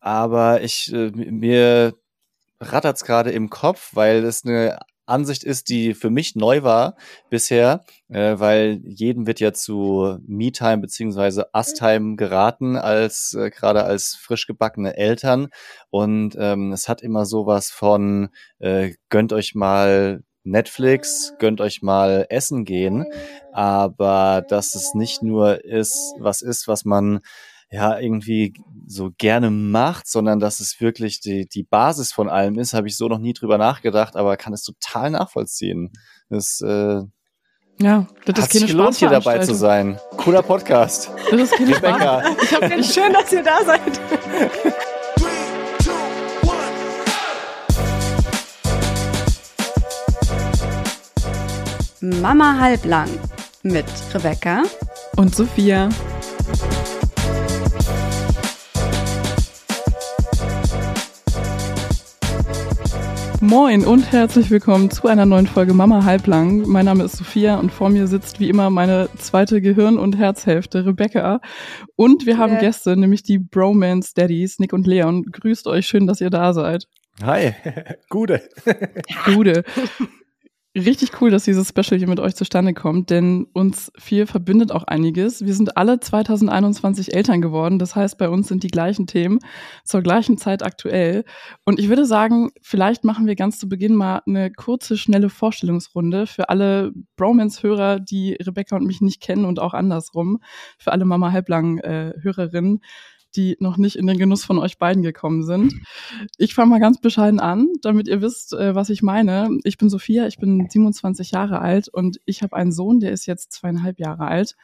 aber ich äh, mir rattert's gerade im Kopf, weil es eine Ansicht ist, die für mich neu war bisher, äh, weil jedem wird ja zu Me-Time beziehungsweise Us-Time geraten, als äh, gerade als frisch gebackene Eltern. Und ähm, es hat immer sowas von äh, gönnt euch mal Netflix, gönnt euch mal essen gehen, aber dass es nicht nur ist, was ist, was man ja irgendwie so gerne macht, sondern dass es wirklich die, die Basis von allem ist, habe ich so noch nie drüber nachgedacht, aber kann es total nachvollziehen. Das, äh, ja, das hat sich gelohnt, hier dabei zu sein. Cooler Podcast. Das ist keine Rebecca. Ich hab ganz schön, dass ihr da seid. Mama halblang mit Rebecca und Sophia. Moin und herzlich willkommen zu einer neuen Folge Mama Halblang. Mein Name ist Sophia und vor mir sitzt wie immer meine zweite Gehirn- und Herzhälfte, Rebecca. Und wir haben yeah. Gäste, nämlich die Bromance Daddies, Nick und Leon. Grüßt euch, schön, dass ihr da seid. Hi, Gude. Gude. Richtig cool, dass dieses Special hier mit euch zustande kommt, denn uns vier verbindet auch einiges. Wir sind alle 2021 Eltern geworden, das heißt, bei uns sind die gleichen Themen zur gleichen Zeit aktuell. Und ich würde sagen, vielleicht machen wir ganz zu Beginn mal eine kurze, schnelle Vorstellungsrunde für alle Bromance-Hörer, die Rebecca und mich nicht kennen und auch andersrum, für alle Mama Halblang-Hörerinnen. Äh, die noch nicht in den Genuss von euch beiden gekommen sind. Ich fange mal ganz bescheiden an, damit ihr wisst, äh, was ich meine. Ich bin Sophia, ich bin 27 Jahre alt und ich habe einen Sohn, der ist jetzt zweieinhalb Jahre alt.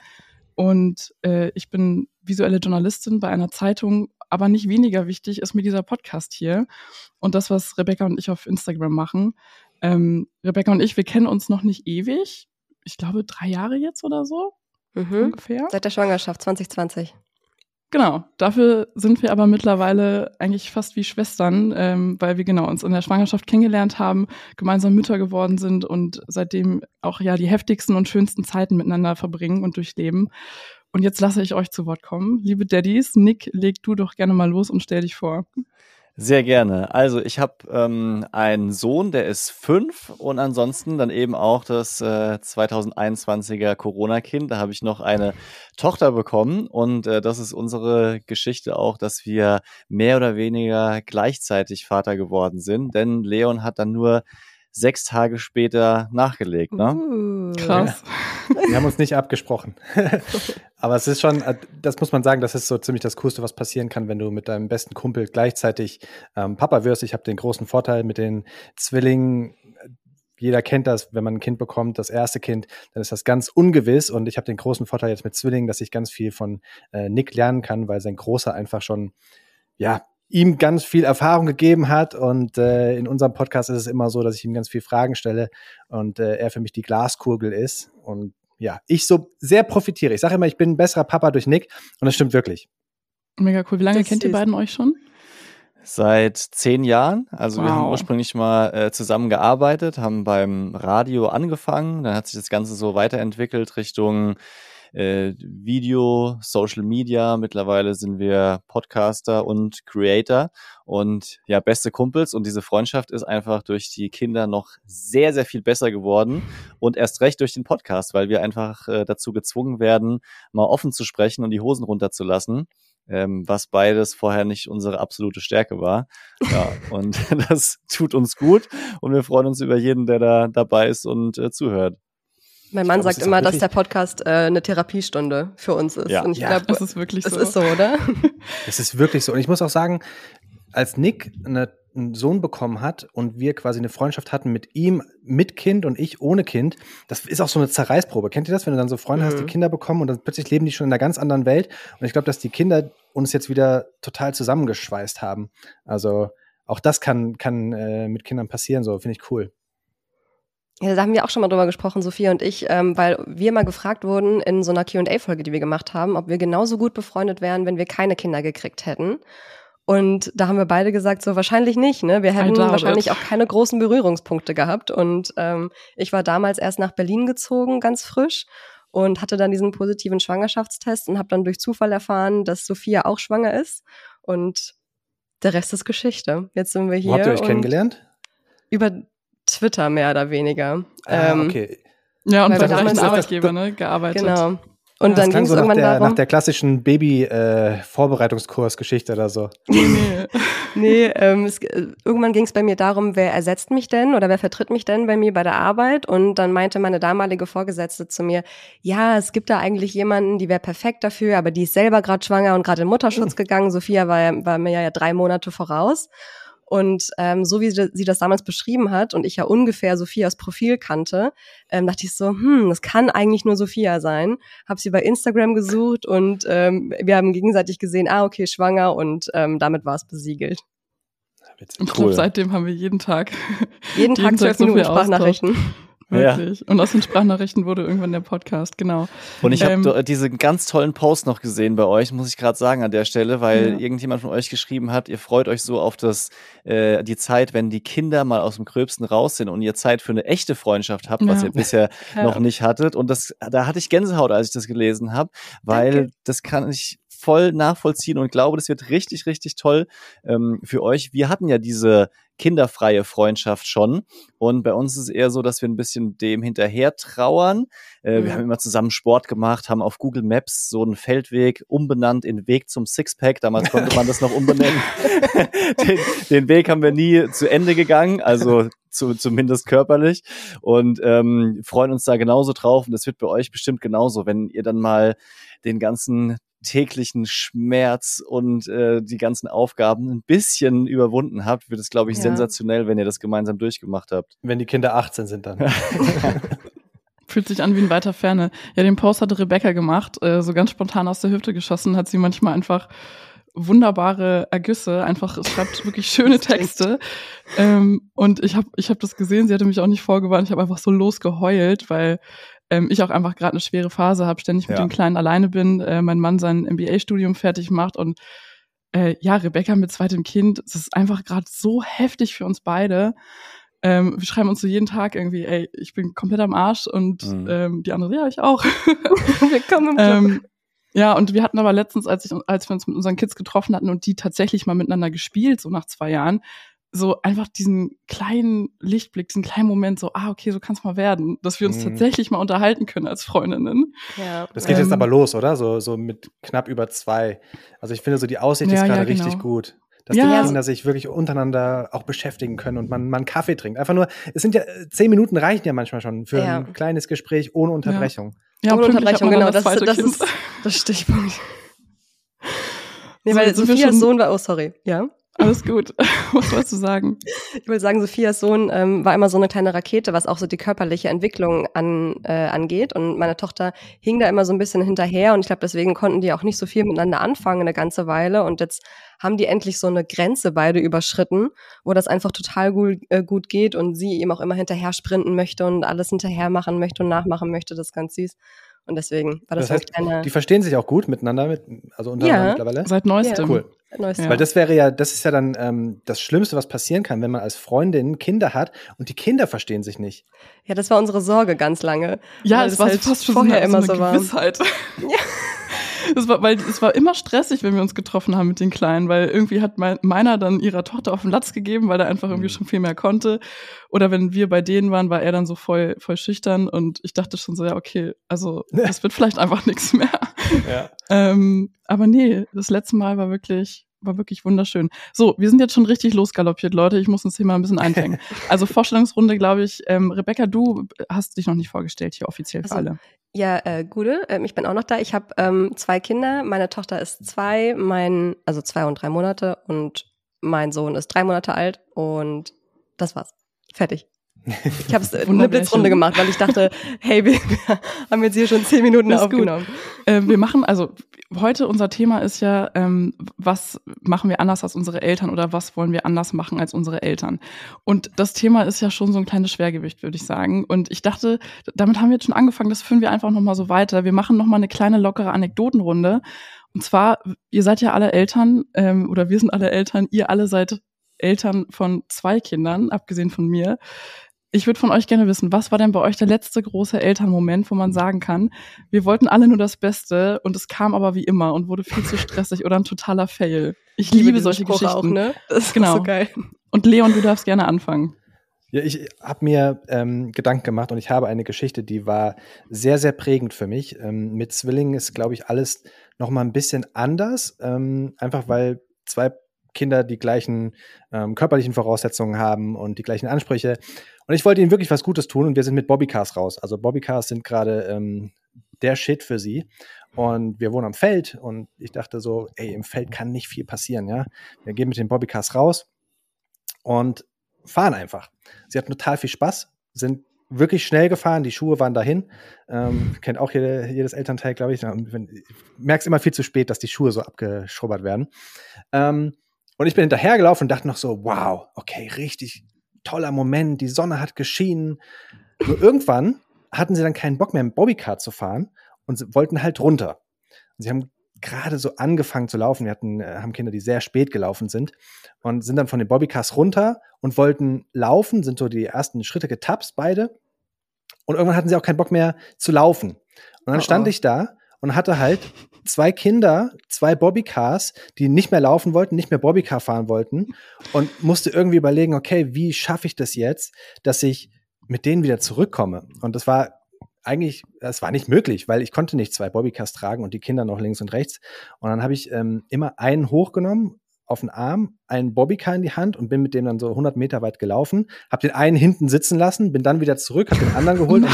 Und äh, ich bin visuelle Journalistin bei einer Zeitung, aber nicht weniger wichtig ist mir dieser Podcast hier und das, was Rebecca und ich auf Instagram machen. Ähm, Rebecca und ich, wir kennen uns noch nicht ewig. Ich glaube, drei Jahre jetzt oder so. Mhm. Ungefähr. Seit der Schwangerschaft 2020. Genau, dafür sind wir aber mittlerweile eigentlich fast wie Schwestern, ähm, weil wir genau uns in der Schwangerschaft kennengelernt haben, gemeinsam Mütter geworden sind und seitdem auch ja die heftigsten und schönsten Zeiten miteinander verbringen und durchleben. Und jetzt lasse ich euch zu Wort kommen. Liebe Daddies, Nick, leg du doch gerne mal los und stell dich vor. Sehr gerne. Also ich habe ähm, einen Sohn, der ist fünf und ansonsten dann eben auch das äh, 2021er Corona-Kind. Da habe ich noch eine Tochter bekommen und äh, das ist unsere Geschichte auch, dass wir mehr oder weniger gleichzeitig Vater geworden sind. Denn Leon hat dann nur sechs Tage später nachgelegt. Ne? Uh, krass. Wir haben uns nicht abgesprochen. Aber es ist schon, äh, das muss man sagen, das ist so ziemlich das Coolste, was passieren kann, wenn du mit deinem besten Kumpel gleichzeitig ähm, Papa wirst. Ich habe den großen Vorteil mit den Zwillingen. Jeder kennt das, wenn man ein Kind bekommt, das erste Kind, dann ist das ganz ungewiss. Und ich habe den großen Vorteil jetzt mit Zwillingen, dass ich ganz viel von äh, Nick lernen kann, weil sein Großer einfach schon, ja, ihm ganz viel Erfahrung gegeben hat. Und äh, in unserem Podcast ist es immer so, dass ich ihm ganz viel Fragen stelle und äh, er für mich die Glaskugel ist. Und ja, ich so sehr profitiere. Ich sage immer, ich bin ein besserer Papa durch Nick und das stimmt wirklich. Mega cool. Wie lange das kennt ihr beiden euch schon? Seit zehn Jahren. Also wow. wir haben ursprünglich mal äh, zusammen gearbeitet, haben beim Radio angefangen. Dann hat sich das Ganze so weiterentwickelt Richtung äh, Video, Social Media. Mittlerweile sind wir Podcaster und Creator und ja, beste Kumpels. Und diese Freundschaft ist einfach durch die Kinder noch sehr, sehr viel besser geworden und erst recht durch den Podcast, weil wir einfach äh, dazu gezwungen werden, mal offen zu sprechen und die Hosen runterzulassen. Ähm, was beides vorher nicht unsere absolute Stärke war. Ja, und das tut uns gut und wir freuen uns über jeden, der da dabei ist und äh, zuhört. Mein Mann glaub, sagt immer, dass der Podcast äh, eine Therapiestunde für uns ist. Ja, und ich ja. glaube, das ist wirklich so. Es ist so, oder? Es ist wirklich so. Und ich muss auch sagen, als Nick eine, einen Sohn bekommen hat und wir quasi eine Freundschaft hatten mit ihm, mit Kind und ich ohne Kind, das ist auch so eine Zerreißprobe. Kennt ihr das, wenn du dann so Freunde mhm. hast, die mhm. Kinder bekommen und dann plötzlich leben die schon in einer ganz anderen Welt? Und ich glaube, dass die Kinder uns jetzt wieder total zusammengeschweißt haben. Also auch das kann, kann äh, mit Kindern passieren, so finde ich cool. Ja, da haben wir auch schon mal drüber gesprochen, Sophia und ich, ähm, weil wir mal gefragt wurden in so einer Q&A-Folge, die wir gemacht haben, ob wir genauso gut befreundet wären, wenn wir keine Kinder gekriegt hätten. Und da haben wir beide gesagt, so wahrscheinlich nicht. Ne? Wir hätten wahrscheinlich auch keine großen Berührungspunkte gehabt. Und ähm, ich war damals erst nach Berlin gezogen, ganz frisch, und hatte dann diesen positiven Schwangerschaftstest und habe dann durch Zufall erfahren, dass Sophia auch schwanger ist. Und der Rest ist Geschichte. Jetzt sind wir hier. Wo habt ihr euch kennengelernt? Über Twitter mehr oder weniger. Ah, Ähm, okay. Ja, und bei damals- gleichen das- Arbeitgeber, ne, gearbeitet. Genau. Und das dann ging es so nach irgendwann der, darum. nach der klassischen Baby-Vorbereitungskursgeschichte oder so. Nee, nee. Nee, ähm, es, äh, irgendwann ging es bei mir darum, wer ersetzt mich denn oder wer vertritt mich denn bei mir bei der Arbeit? Und dann meinte meine damalige Vorgesetzte zu mir, ja, es gibt da eigentlich jemanden, die wäre perfekt dafür, aber die ist selber gerade schwanger und gerade in Mutterschutz gegangen. Sophia war, war mir ja drei Monate voraus. Und ähm, so wie sie, das damals beschrieben hat und ich ja ungefähr Sophias Profil kannte, ähm, dachte ich so, hm, das kann eigentlich nur Sophia sein. Hab sie bei Instagram gesucht und ähm, wir haben gegenseitig gesehen, ah, okay, schwanger und ähm, damit war es besiegelt. Witzig. Ich Cool. glaube, seitdem haben wir jeden Tag. Jeden Tag zwölf Minuten Sprachnachrichten. Wirklich. Und aus den Sprachnachrichten wurde irgendwann der Podcast, genau. Und ich Ähm, habe diesen ganz tollen Post noch gesehen bei euch, muss ich gerade sagen an der Stelle, weil Ja. irgendjemand von euch geschrieben hat, ihr freut euch so auf das äh, die Zeit, wenn die Kinder mal aus dem Gröbsten raus sind und ihr Zeit für eine echte Freundschaft habt, was Ja. ihr bisher Ja. noch nicht hattet. Und das, da hatte ich Gänsehaut, als ich das gelesen habe, weil Danke. das kann ich voll nachvollziehen und glaube, das wird richtig, richtig toll ähm, für euch. Wir hatten ja diese kinderfreie Freundschaft schon und bei uns ist es eher so, dass wir ein bisschen dem hinterher trauern. Äh, Wir Mhm. haben immer zusammen Sport gemacht, haben auf Google Maps so einen Feldweg umbenannt in Weg zum Sixpack. Damals konnte man das noch umbenennen. den, den Weg haben wir nie zu Ende gegangen, also zu, zumindest körperlich und ähm, freuen uns da genauso drauf und das wird bei euch bestimmt genauso, wenn ihr dann mal den ganzen täglichen Schmerz und äh, die ganzen Aufgaben ein bisschen überwunden habt, wird es, glaube ich, Ja. sensationell, wenn ihr das gemeinsam durchgemacht habt. Wenn die Kinder 18 sind dann. Fühlt sich an wie in weiter Ferne. Ja, den Post hatte Rebecca gemacht, äh, so ganz spontan aus der Hüfte geschossen, hat sie manchmal einfach wunderbare Ergüsse, einfach schreibt wirklich schöne Texte. Ähm, und ich habe ich hab das gesehen, sie hatte mich auch nicht vorgewarnt, ich habe einfach so losgeheult, weil ähm, ich auch einfach gerade eine schwere Phase habe, ständig mit Ja. dem Kleinen alleine bin, äh, mein Mann sein MBA-Studium fertig macht und äh, ja, Rebecca mit zweitem Kind, es ist einfach gerade so heftig für uns beide. Ähm, wir schreiben uns so jeden Tag irgendwie, ey, ich bin komplett am Arsch und Mhm. ähm, die andere, ja, ich auch. Willkommen im Club. ähm, ja, und wir hatten aber letztens, als, ich, als wir uns mit unseren Kids getroffen hatten und die tatsächlich mal miteinander gespielt, so nach zwei Jahren, so einfach diesen kleinen Lichtblick, diesen kleinen Moment, so, ah, okay, so kann es mal werden, dass wir uns Mhm. tatsächlich mal unterhalten können als Freundinnen. ja. Das geht jetzt Ähm, aber los, oder? So, so mit knapp über zwei. Also ich finde so die Aussicht Ja, ist gerade ja, genau. richtig gut. Dass Ja. die Kinder sich wirklich untereinander auch beschäftigen können und man, man Kaffee trinkt. Einfach nur, es sind ja, äh, zehn Minuten reichen ja manchmal schon für Ja. ein kleines Gespräch ohne Unterbrechung. Ja, Unterbrechung, genau. Das, das Kind. ist das Stichpunkt. Nee, So, weil Sophias Sohn war, oh sorry, ja. Alles gut. Was wolltest du sagen? Ich will sagen, Sophias Sohn ähm, war immer so eine kleine Rakete, was auch so die körperliche Entwicklung an, äh, angeht. Und meine Tochter hing da immer so ein bisschen hinterher. Und ich glaube, deswegen konnten die auch nicht so viel miteinander anfangen eine ganze Weile. Und jetzt haben die endlich so eine Grenze beide überschritten, wo das einfach total gut, äh, gut geht und sie ihm auch immer hinterher sprinten möchte und alles hinterher machen möchte und nachmachen möchte. Das ist ganz süß. Und deswegen war das, Das heißt, so ein kleiner Die verstehen sich auch gut miteinander, mit, also untereinander Ja. mittlerweile. Seit neuestem. Cool. neues Ja. Weil das wäre ja, das ist ja dann ähm, das Schlimmste, was passieren kann, wenn man als Freundin Kinder hat und die Kinder verstehen sich nicht. Ja, das war unsere Sorge ganz lange. Ja, es es war halt fast schon vorher so eine, immer so eine war. Gewissheit. Es war, weil es war immer stressig, wenn wir uns getroffen haben mit den Kleinen, weil irgendwie hat mein, meiner dann ihrer Tochter auf den Latz gegeben, weil er einfach irgendwie Mhm. schon viel mehr konnte. Oder wenn wir bei denen waren, war er dann so voll, voll schüchtern und ich dachte schon so, ja, okay, also das wird vielleicht einfach nichts mehr. Ja. Ähm, aber nee, das letzte Mal war wirklich, war wirklich wunderschön. So, wir sind jetzt schon richtig losgaloppiert, Leute. Ich muss uns hier mal ein bisschen einfängen. Also Vorstellungsrunde, glaube ich. Ähm, Rebecca, du hast dich noch nicht vorgestellt hier offiziell für Ach so. alle. Ja, äh, Gude, ähm, ich bin auch noch da. Ich habe ähm, zwei Kinder. Meine Tochter ist zwei, mein, also zwei und drei Monate und mein Sohn ist drei Monate alt und das war's. Fertig. Ich habe eine. Blitzrunde gemacht, weil ich dachte, hey, wir, haben jetzt hier schon zehn Minuten gut. aufgenommen. Äh, wir machen, also heute unser Thema ist ja, ähm, was machen wir anders als unsere Eltern oder was wollen wir anders machen als unsere Eltern? Und das Thema ist ja schon so ein kleines Schwergewicht, würde ich sagen. Und ich dachte, damit haben wir jetzt schon angefangen, das führen wir einfach nochmal so weiter. Wir machen nochmal eine kleine lockere Anekdotenrunde. Und zwar, ihr seid ja alle Eltern, ähm, oder wir sind alle Eltern, ihr alle seid Eltern von zwei Kindern, abgesehen von mir. Ich würde von euch gerne wissen, was war denn bei euch der letzte große Elternmoment, wo man sagen kann, wir wollten alle nur das Beste und es kam aber wie immer und wurde viel zu stressig oder ein totaler Fail. Ich, liebe, liebe solche Spruch Geschichten. Auch, ne? Das ist genau. so geil. Und Leon, du darfst gerne anfangen. Ja, ich habe mir ähm, Gedanken gemacht und ich habe eine Geschichte, die war sehr, sehr prägend für mich. Ähm, mit Zwillingen ist, glaube ich, alles noch mal ein bisschen anders, ähm, einfach weil zwei Kinder die gleichen ähm, körperlichen Voraussetzungen haben und die gleichen Ansprüche. Und ich wollte ihnen wirklich was Gutes tun und wir sind mit Bobbycars raus. Also Bobbycars sind gerade ähm, der Shit für sie. Und wir wohnen am Feld und ich dachte so, ey, im Feld kann nicht viel passieren, ja. Wir gehen mit den Bobbycars raus und fahren einfach. Sie hatten total viel Spaß, sind wirklich schnell gefahren, die Schuhe waren dahin. Ähm, kennt auch jede, jedes Elternteil, glaube ich. Merkst immer viel zu spät, dass die Schuhe so abgeschrubbert werden. Ähm, und ich bin hinterhergelaufen und dachte noch so, wow, okay, richtig toller Moment, die Sonne hat geschienen. Nur irgendwann hatten sie dann keinen Bock mehr, im Bobbycar zu fahren und sie wollten halt runter. Und sie haben gerade so angefangen zu laufen. Wir hatten, äh, haben Kinder, die sehr spät gelaufen sind und sind dann von den Bobbycars runter und wollten laufen, sind so die ersten Schritte getapst, beide. Und irgendwann hatten sie auch keinen Bock mehr zu laufen. Und dann oh stand oh. ich da und hatte halt zwei Kinder, zwei Bobbycars, die nicht mehr laufen wollten, nicht mehr Bobbycar fahren wollten und musste irgendwie überlegen, okay, wie schaffe ich das jetzt, dass ich mit denen wieder zurückkomme? Und das war eigentlich, es war nicht möglich, weil ich konnte nicht zwei Bobbycars tragen und die Kinder noch links und rechts. Und dann habe ich ähm, immer einen hochgenommen auf den Arm, einen Bobbycar in die Hand und bin mit dem dann so 100 Meter weit gelaufen, habe den einen hinten sitzen lassen, bin dann wieder zurück, habe den anderen geholt. Und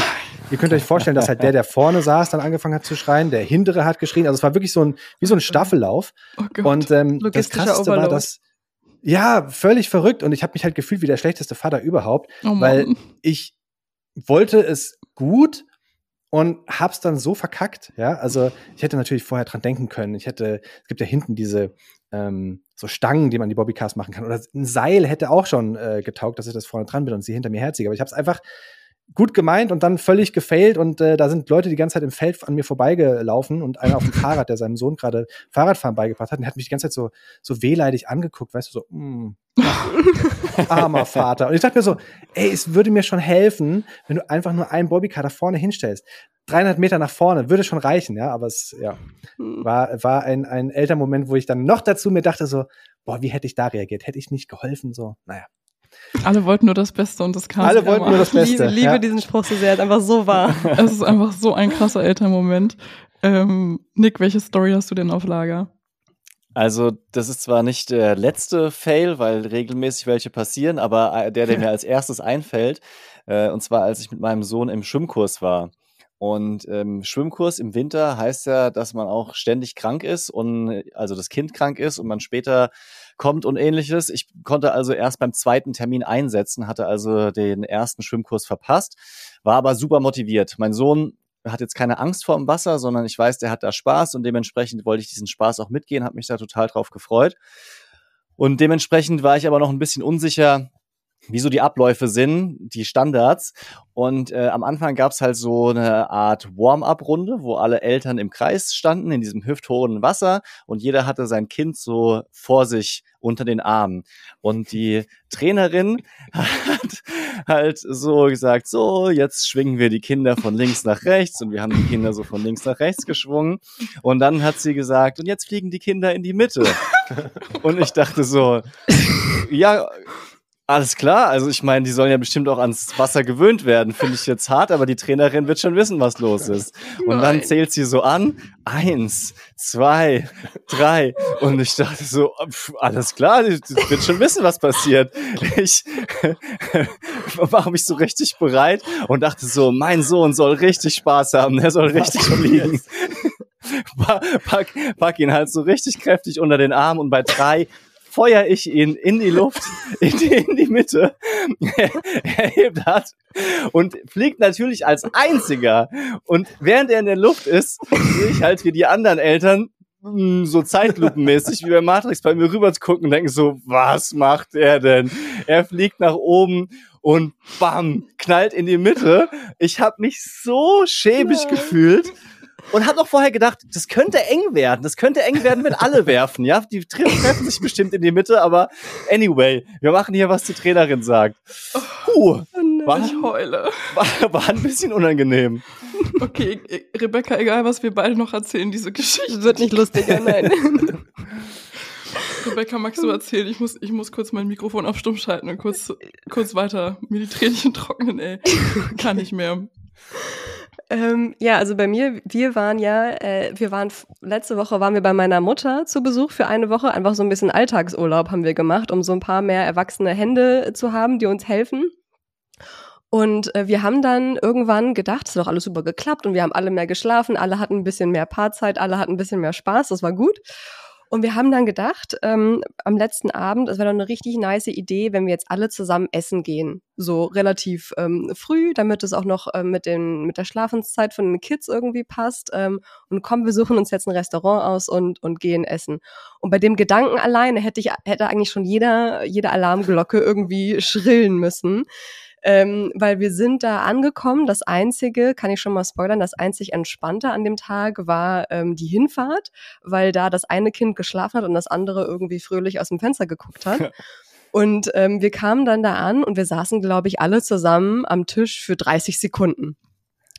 ihr könnt euch vorstellen, dass halt der, der vorne saß, dann angefangen hat zu schreien, der hintere hat geschrien, also es war wirklich so ein, wie so ein Staffellauf. Oh und ähm, das Krasseste war, dass ja, völlig verrückt. Und ich habe mich halt gefühlt wie der schlechteste Vater überhaupt, oh weil ich wollte es gut und hab's dann so verkackt, ja. Also ich hätte natürlich vorher dran denken können. Ich hätte, es gibt ja hinten diese ähm, so Stangen, die man die Bobbycars machen kann. Oder ein Seil hätte auch schon äh, getaugt, dass ich das vorne dran bin und sie hinter mir herziehe. Aber ich habe es einfach gut gemeint und dann völlig gefailt und äh, da sind Leute die ganze Zeit im Feld an mir vorbeigelaufen und einer auf dem Fahrrad, der seinem Sohn gerade Fahrradfahren beigebracht hat, und der hat mich die ganze Zeit so so wehleidig angeguckt, weißt du, so mm, armer Vater. Und ich dachte mir so, ey, es würde mir schon helfen, wenn du einfach nur einen Bobbycar da vorne hinstellst. 300 Meter nach vorne würde schon reichen, ja, aber es ja, hm. war, war ein, ein älter Moment, wo ich dann noch dazu mir dachte so, boah, wie hätte ich da reagiert? Hätte ich nicht geholfen? So, naja. Alle wollten nur das Beste und das kam. Alle wollten nur das Beste. Ich liebe, ja. diesen Spruch so sehr, ist einfach so wahr. es ist einfach so ein krasser Elternmoment. Ähm, Nick, welche Story hast du denn auf Lager? Also, das ist zwar nicht der letzte Fail, weil regelmäßig welche passieren, aber äh, der, der mir als erstes einfällt, äh, und zwar als ich mit meinem Sohn im Schwimmkurs war. Und ähm, Schwimmkurs im Winter heißt ja, dass man auch ständig krank ist und also das Kind krank ist und man später kommt und ähnliches. Ich konnte also erst beim zweiten Termin einsetzen, hatte also den ersten Schwimmkurs verpasst, war aber super motiviert. Mein Sohn hat jetzt keine Angst vor dem Wasser, sondern ich weiß, der hat da Spaß und dementsprechend wollte ich diesen Spaß auch mitgehen, habe mich da total drauf gefreut. Und dementsprechend war ich aber noch ein bisschen unsicher, wie so die Abläufe sind, die Standards. Und äh, am Anfang gab's halt so eine Art Warm-up-Runde, wo alle Eltern im Kreis standen in diesem hüfthohen Wasser und jeder hatte sein Kind so vor sich unter den Armen. Und die Trainerin hat halt so gesagt, so, jetzt schwingen wir die Kinder von links nach rechts und wir haben die Kinder so von links nach rechts geschwungen. Und dann hat sie gesagt, und jetzt fliegen die Kinder in die Mitte. Und ich dachte so, ja, alles klar, also ich meine, die sollen ja bestimmt auch ans Wasser gewöhnt werden, finde ich jetzt hart, aber die Trainerin wird schon wissen, was los ist. Und Nein. dann zählt sie so an, eins, zwei, drei. Und ich dachte so, pff, alles klar, die, die wird schon wissen, was passiert. Ich mache mich so richtig bereit und dachte so, mein Sohn soll richtig Spaß haben, der soll richtig fliegen. pack, pack ihn halt so richtig kräftig unter den Arm und bei drei feuer ich ihn in die Luft, in die, in die Mitte. er hebt hat und fliegt natürlich als einziger. Und während er in der Luft ist, sehe ich halt wie die anderen Eltern hm, so zeitlupenmäßig wie bei Matrix bei mir rüber zu gucken und denken so, was macht er denn? Er fliegt nach oben und bam, knallt in die Mitte. Ich habe mich so schäbig gefühlt und habe noch vorher gedacht, das könnte eng werden. Das könnte eng werden, wenn alle werfen. Ja, die treffen sich bestimmt in die Mitte, aber anyway, wir machen hier, was die Trainerin sagt. Puh. Oh nein. War, ich heule. War, war ein bisschen unangenehm. Okay, Rebecca, egal was wir beide noch erzählen, diese Geschichte. Wird nicht lustiger, nein. Rebecca, magst du erzählen? Ich muss, ich muss kurz mein Mikrofon auf Stumm schalten und kurz, kurz weiter mir die Tränchen trocknen, ey. Kann nicht mehr. Ähm, ja, also bei mir, wir waren ja, äh, wir waren, letzte Woche waren wir bei meiner Mutter zu Besuch für eine Woche. Einfach so ein bisschen Alltagsurlaub haben wir gemacht, um so ein paar mehr erwachsene Hände zu haben, die uns helfen. Und äh, wir haben dann irgendwann gedacht, es hat doch alles super geklappt und wir haben alle mehr geschlafen, alle hatten ein bisschen mehr Paarzeit, alle hatten ein bisschen mehr Spaß, das war gut. Und wir haben dann gedacht, ähm, am letzten Abend, es wäre doch eine richtig nice Idee, wenn wir jetzt alle zusammen essen gehen. So relativ ähm, früh, damit es auch noch ähm, mit, den, mit der Schlafenszeit von den Kids irgendwie passt. Ähm, und komm, wir suchen uns jetzt ein Restaurant aus und, und gehen essen. Und bei dem Gedanken alleine hätte ich, hätte eigentlich schon jeder, jede Alarmglocke irgendwie schrillen müssen ähm, weil wir sind da angekommen. Das Einzige, kann ich schon mal spoilern, das einzig Entspannte an dem Tag war ähm, die Hinfahrt, weil da das eine Kind geschlafen hat und das andere irgendwie fröhlich aus dem Fenster geguckt hat. Und ähm, wir kamen dann da an und wir saßen, glaube ich, alle zusammen am Tisch für 30 Sekunden.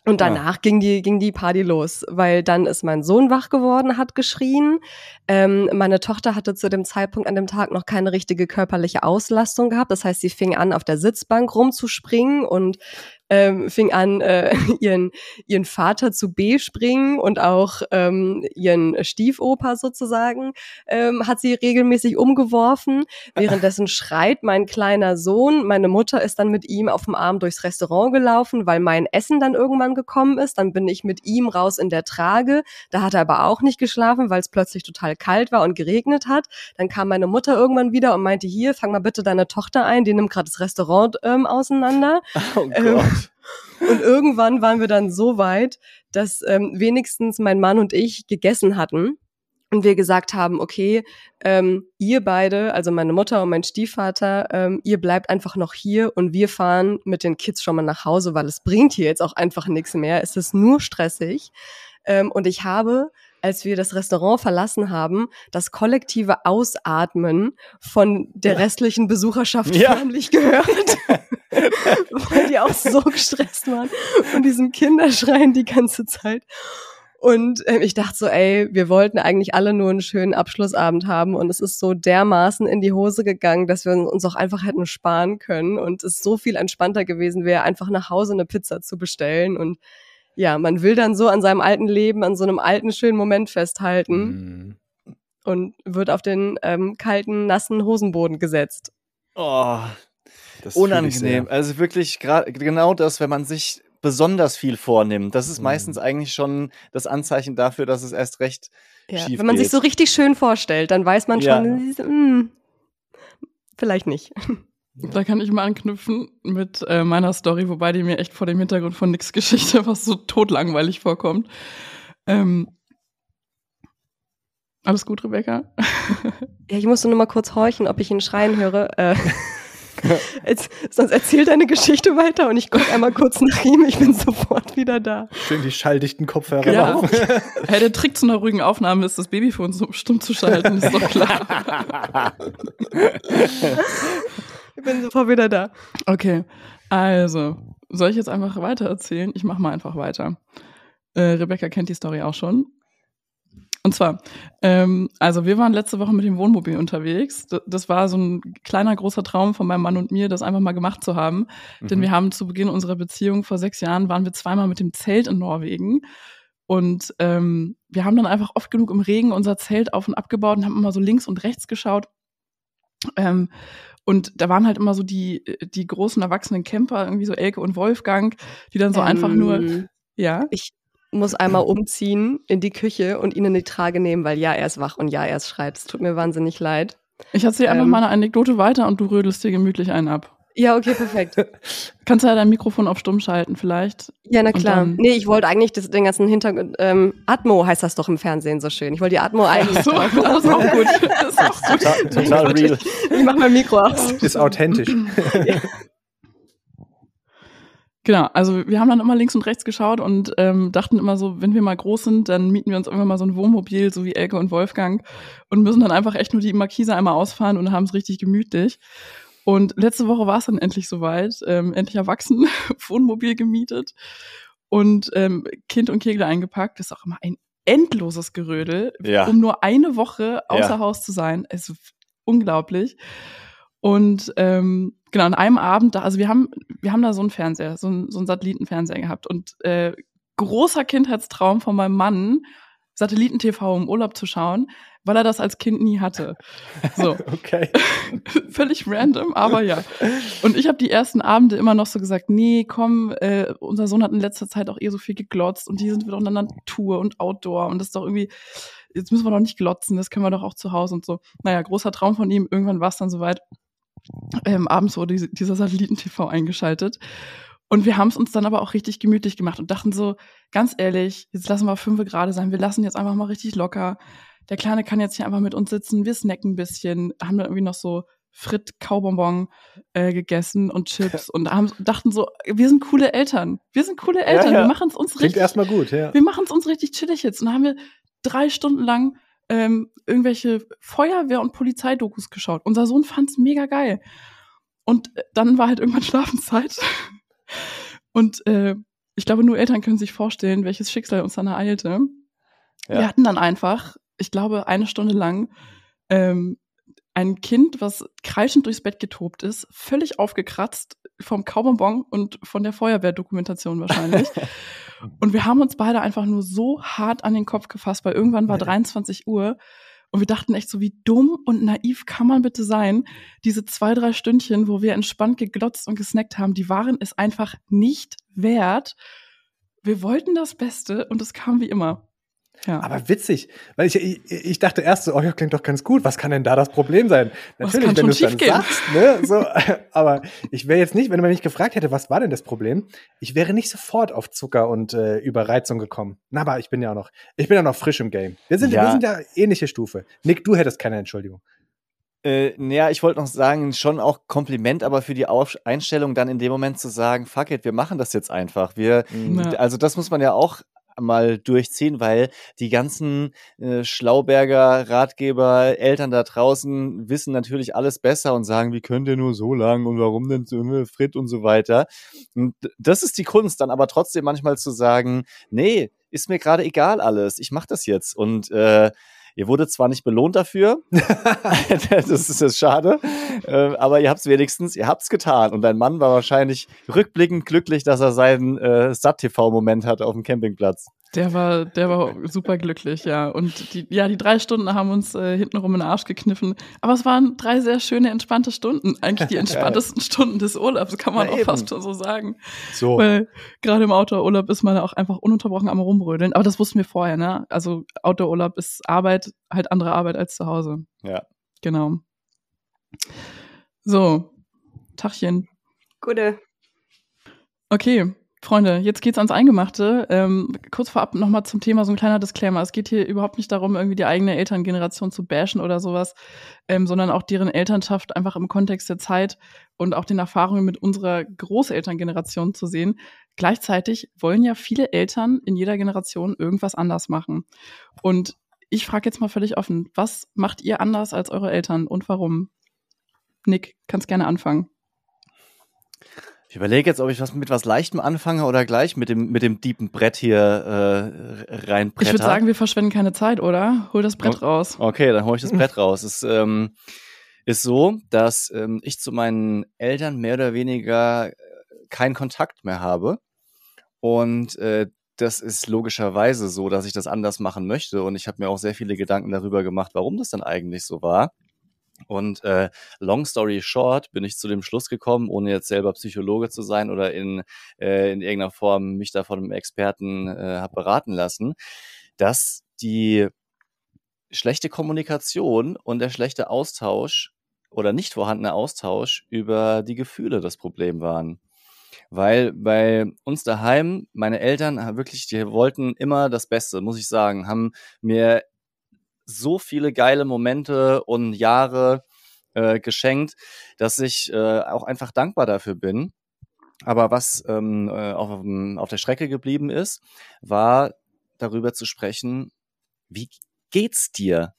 Und danach ja. ging die ging die Party los, weil dann ist mein Sohn wach geworden, hat geschrien. Ähm, meine Tochter hatte zu dem Zeitpunkt an dem Tag noch keine richtige körperliche Auslastung gehabt. Das heißt, sie fing an, auf der Sitzbank rumzuspringen und ähm, fing an, äh, ihren, ihren Vater zu bespringen und auch ähm, ihren Stiefoper sozusagen ähm, hat sie regelmäßig umgeworfen. Währenddessen schreit mein kleiner Sohn. Meine Mutter ist dann mit ihm auf dem Arm durchs Restaurant gelaufen, weil mein Essen dann irgendwann gekommen ist. Dann bin ich mit ihm raus in der Trage. Da hat er aber auch nicht geschlafen, weil es plötzlich total kalt war und geregnet hat. Dann kam meine Mutter irgendwann wieder und meinte, hier, fang mal bitte deine Tochter ein, die nimmt gerade das Restaurant ähm, auseinander. Oh Gott. Ähm, und irgendwann waren wir dann so weit, dass ähm, wenigstens mein Mann und ich gegessen hatten und wir gesagt haben, okay, ähm, ihr beide, also meine Mutter und mein Stiefvater, ähm, ihr bleibt einfach noch hier und wir fahren mit den Kids schon mal nach Hause, weil es bringt hier jetzt auch einfach nichts mehr. Es ist nur stressig. Ähm, und ich habe als wir das Restaurant verlassen haben, das kollektive Ausatmen von der restlichen Besucherschaft ja. förmlich gehört. Weil die auch so gestresst waren von diesem Kinderschreien die ganze Zeit. Und äh, ich dachte so, ey, wir wollten eigentlich alle nur einen schönen Abschlussabend haben und es ist so dermaßen in die Hose gegangen, dass wir uns auch einfach hätten sparen können und es so viel entspannter gewesen wäre, einfach nach Hause eine Pizza zu bestellen und ja, man will dann so an seinem alten Leben, an so einem alten, schönen Moment festhalten mhm. und wird auf den ähm, kalten, nassen Hosenboden gesetzt. Oh, das unangenehm. Also wirklich genau das, wenn man sich besonders viel vornimmt. Das ist mhm. meistens eigentlich schon das Anzeichen dafür, dass es erst recht ja, schief Wenn man geht. sich so richtig schön vorstellt, dann weiß man schon, ja. mh, hm, vielleicht nicht. Da kann ich mal anknüpfen mit äh, meiner Story, wobei die mir echt vor dem Hintergrund von nix Geschichte was so totlangweilig vorkommt. Ähm, alles gut, Rebecca? ja, ich musste nur mal kurz horchen, ob ich ihn schreien höre. Äh, Jetzt, sonst erzähl deine Geschichte weiter und ich gucke einmal kurz nach ihm. Ich bin sofort wieder da. Schön die schalldichten Kopfhörer ja. auf. Hey, der Trick zu einer ruhigen Aufnahme ist, das Babyfon so stumm zu schalten, ist doch klar. Ich bin sofort wieder da. Okay, also, soll ich jetzt einfach weiter erzählen? Ich mache mal einfach weiter. Äh, Rebecca kennt die Story auch schon. Und zwar, ähm, also wir waren letzte Woche mit dem Wohnmobil unterwegs. Das war so ein kleiner, großer Traum von meinem Mann und mir, das einfach mal gemacht zu haben. Mhm. Denn wir haben zu Beginn unserer Beziehung vor sechs Jahren, waren wir zweimal mit dem Zelt in Norwegen. Und ähm, wir haben dann einfach oft genug im Regen unser Zelt auf und abgebaut und haben immer so links und rechts geschaut. Ähm, und da waren halt immer so die, die großen erwachsenen Camper, irgendwie so Elke und Wolfgang, die dann so ähm, einfach nur, ja. Ich muss einmal umziehen in die Küche und ihn in die Trage nehmen, weil ja, er ist wach und ja, er ist schreit. Es tut mir wahnsinnig leid. Ich erzähle ähm, einfach mal eine Anekdote weiter und du rödelst dir gemütlich einen ab. Ja, okay, perfekt. Kannst du ja dein Mikrofon auf stumm schalten vielleicht? Ja, na klar. Nee, ich wollte eigentlich das, den ganzen Hintergrund, ähm, Atmo heißt das doch im Fernsehen so schön. Ich wollte die Atmo eigentlich. So, das ist auch gut. Das ist auch gut. Total, total real. Ich mach mein Mikro aus. Ist authentisch. ja. Genau, also wir haben dann immer links und rechts geschaut und ähm, dachten immer so, wenn wir mal groß sind, dann mieten wir uns irgendwann mal so ein Wohnmobil, so wie Elke und Wolfgang, und müssen dann einfach echt nur die Markise einmal ausfahren und haben es richtig gemütlich. Und letzte Woche war es dann endlich soweit, ähm, endlich erwachsen, Wohnmobil gemietet und ähm, Kind und Kegel eingepackt. Das ist auch immer ein endloses Gerödel, Ja. um nur eine Woche außer Ja. Haus zu sein. Es ist unglaublich. Und ähm, genau, an einem Abend, da, also wir haben, wir haben da so einen Fernseher, so einen, so einen Satellitenfernseher gehabt. Und äh, großer Kindheitstraum von meinem Mann, Satelliten-TV im Urlaub zu schauen, weil er das als Kind nie hatte. So, Okay. völlig random, aber ja. Und ich habe die ersten Abende immer noch so gesagt, nee, komm, äh, unser Sohn hat in letzter Zeit auch eh so viel geglotzt und die sind wir doch in der Natur und Outdoor und das ist doch irgendwie, jetzt müssen wir doch nicht glotzen, das können wir doch auch zu Hause und so. Naja, großer Traum von ihm, irgendwann war es dann soweit. Ähm, abends wurde diese, dieser Satelliten-TV eingeschaltet. Und wir haben es uns dann aber auch richtig gemütlich gemacht und dachten so, ganz ehrlich, jetzt lassen wir fünf gerade sein, wir lassen jetzt einfach mal richtig locker. Der Kleine kann jetzt hier einfach mit uns sitzen, wir snacken ein bisschen, haben dann irgendwie noch so Frit Kaubonbon äh, gegessen und Chips und haben, dachten so, wir sind coole Eltern. Wir sind coole Eltern. ja. Wir machen es uns Klingt richtig. erstmal gut, ja. Wir machen es uns richtig chillig jetzt. Und dann haben wir drei Stunden lang ähm, irgendwelche Feuerwehr- und Polizeidokus geschaut. Unser Sohn fand's mega geil. Und äh, dann war halt irgendwann Schlafenszeit. Und äh, ich glaube, nur Eltern können sich vorstellen, welches Schicksal uns dann ereilte. Ja. Wir hatten dann einfach, ich glaube, eine Stunde lang ähm, ein Kind, was kreischend durchs Bett getobt ist, völlig aufgekratzt vom Kaubonbon und von der Feuerwehrdokumentation wahrscheinlich. und wir haben uns beide einfach nur so hart an den Kopf gefasst, weil irgendwann war 23 Uhr und wir dachten echt so, wie dumm und naiv kann man bitte sein? Diese zwei, drei Stündchen, wo wir entspannt geglotzt und gesnackt haben, die waren es einfach nicht wert. Wir wollten das Beste und es kam wie immer. Ja. Aber witzig, weil ich, ich, ich dachte erst so, oh ja, klingt doch ganz gut. Was kann denn da das Problem sein? Natürlich, wenn du es dann schiefgehen? sagst, ne? So, aber ich wäre jetzt nicht, wenn man mich gefragt hätte, was war denn das Problem? Ich wäre nicht sofort auf Zucker und äh, Überreizung gekommen. Na, aber ich bin ja auch noch, ich bin ja noch frisch im Game. Wir sind, Ja. wir sind ja ähnliche Stufe. Nick, du hättest keine Entschuldigung. Äh, naja, ich wollte noch sagen, schon auch Kompliment, aber für die Auf Einstellung dann in dem Moment zu sagen, fuck it, wir machen das jetzt einfach. Wir, Ja. also das muss man ja auch mal durchziehen, weil die ganzen äh, Schlauberger Ratgeber, Eltern da draußen wissen natürlich alles besser und sagen, wie könnt ihr nur so lang und warum denn so ne, Frit und so weiter. Und das ist die Kunst, dann aber trotzdem manchmal zu sagen, nee, ist mir gerade egal alles, ich mach das jetzt und äh, Ihr wurdet zwar nicht belohnt dafür, das ist jetzt schade, äh, aber ihr habt es wenigstens, ihr habt es getan. Und dein Mann war wahrscheinlich rückblickend glücklich, dass er seinen äh, Sat-TV-Moment hatte auf dem Campingplatz. Der war, der war super glücklich, ja. Und die, ja, die drei Stunden haben uns äh, hintenrum in den Arsch gekniffen. Aber es waren drei sehr schöne, entspannte Stunden. Eigentlich die entspanntesten Stunden des Urlaubs, kann man Na auch eben. fast schon so sagen. So. Weil gerade im Outdoor-Urlaub ist man auch einfach ununterbrochen am Rumrödeln. Aber das wussten wir vorher, ne? Also Outdoor-Urlaub ist Arbeit, halt andere Arbeit als zu Hause. Ja. Genau. So, Tachchen. Gute. Okay, Freunde, jetzt geht's ans Eingemachte. Ähm, kurz vorab nochmal zum Thema so ein kleiner Disclaimer. Es geht hier überhaupt nicht darum, irgendwie die eigene Elterngeneration zu bashen oder sowas, ähm, sondern auch deren Elternschaft einfach im Kontext der Zeit und auch den Erfahrungen mit unserer Großelterngeneration zu sehen. Gleichzeitig wollen ja viele Eltern in jeder Generation irgendwas anders machen. Und ich frage jetzt mal völlig offen, was macht ihr anders als eure Eltern und warum? Nick, kannst gerne anfangen. Ich überlege jetzt, ob ich was mit was Leichtem anfange oder gleich mit dem, mit dem deepen Brett hier äh, reinbretter. Ich würde sagen, wir verschwenden keine Zeit, oder? Hol das Brett raus. Okay, dann hole ich das Brett raus. Es ähm, ist so, dass ähm, ich zu meinen Eltern mehr oder weniger äh, keinen Kontakt mehr habe. Und äh, das ist logischerweise so, dass ich das anders machen möchte. Und ich habe mir auch sehr viele Gedanken darüber gemacht, warum das dann eigentlich so war. Und äh, long story short bin ich zu dem Schluss gekommen, ohne jetzt selber Psychologe zu sein oder in, äh, in irgendeiner Form mich da von einem Experten äh, hab beraten lassen, dass die schlechte Kommunikation und der schlechte Austausch oder nicht vorhandene Austausch über die Gefühle das Problem waren. Weil bei uns daheim, meine Eltern wirklich, die wollten immer das Beste, muss ich sagen, haben mir so viele geile Momente und Jahre äh, geschenkt, dass ich äh, auch einfach dankbar dafür bin. Aber was ähm, äh, auf, dem- auf der Strecke geblieben ist, war darüber zu sprechen, wie geht's dir?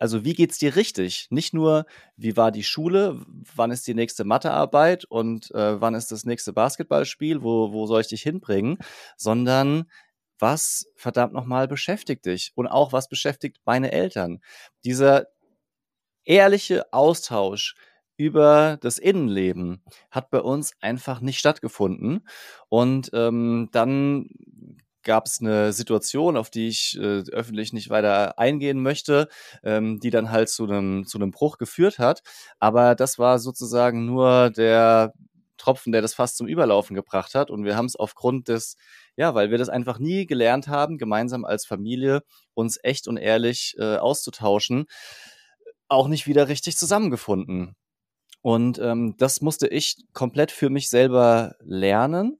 also wie geht's dir richtig? Nicht nur, wie war die Schule, wann ist die nächste Mathearbeit und äh, wann ist das nächste Basketballspiel, wo, wo soll ich dich hinbringen, sondern was verdammt nochmal beschäftigt dich und auch was beschäftigt meine Eltern. Dieser ehrliche Austausch über das Innenleben hat bei uns einfach nicht stattgefunden. Und ähm, dann gab es eine Situation, auf die ich äh, öffentlich nicht weiter eingehen möchte, ähm, die dann halt zu einem zu einem Bruch geführt hat. Aber das war sozusagen nur der Tropfen, der das fast zum Überlaufen gebracht hat. Und wir haben es aufgrund des, ja, weil wir das einfach nie gelernt haben, gemeinsam als Familie uns echt und ehrlich äh, auszutauschen, auch nicht wieder richtig zusammengefunden. Und ähm, das musste ich komplett für mich selber lernen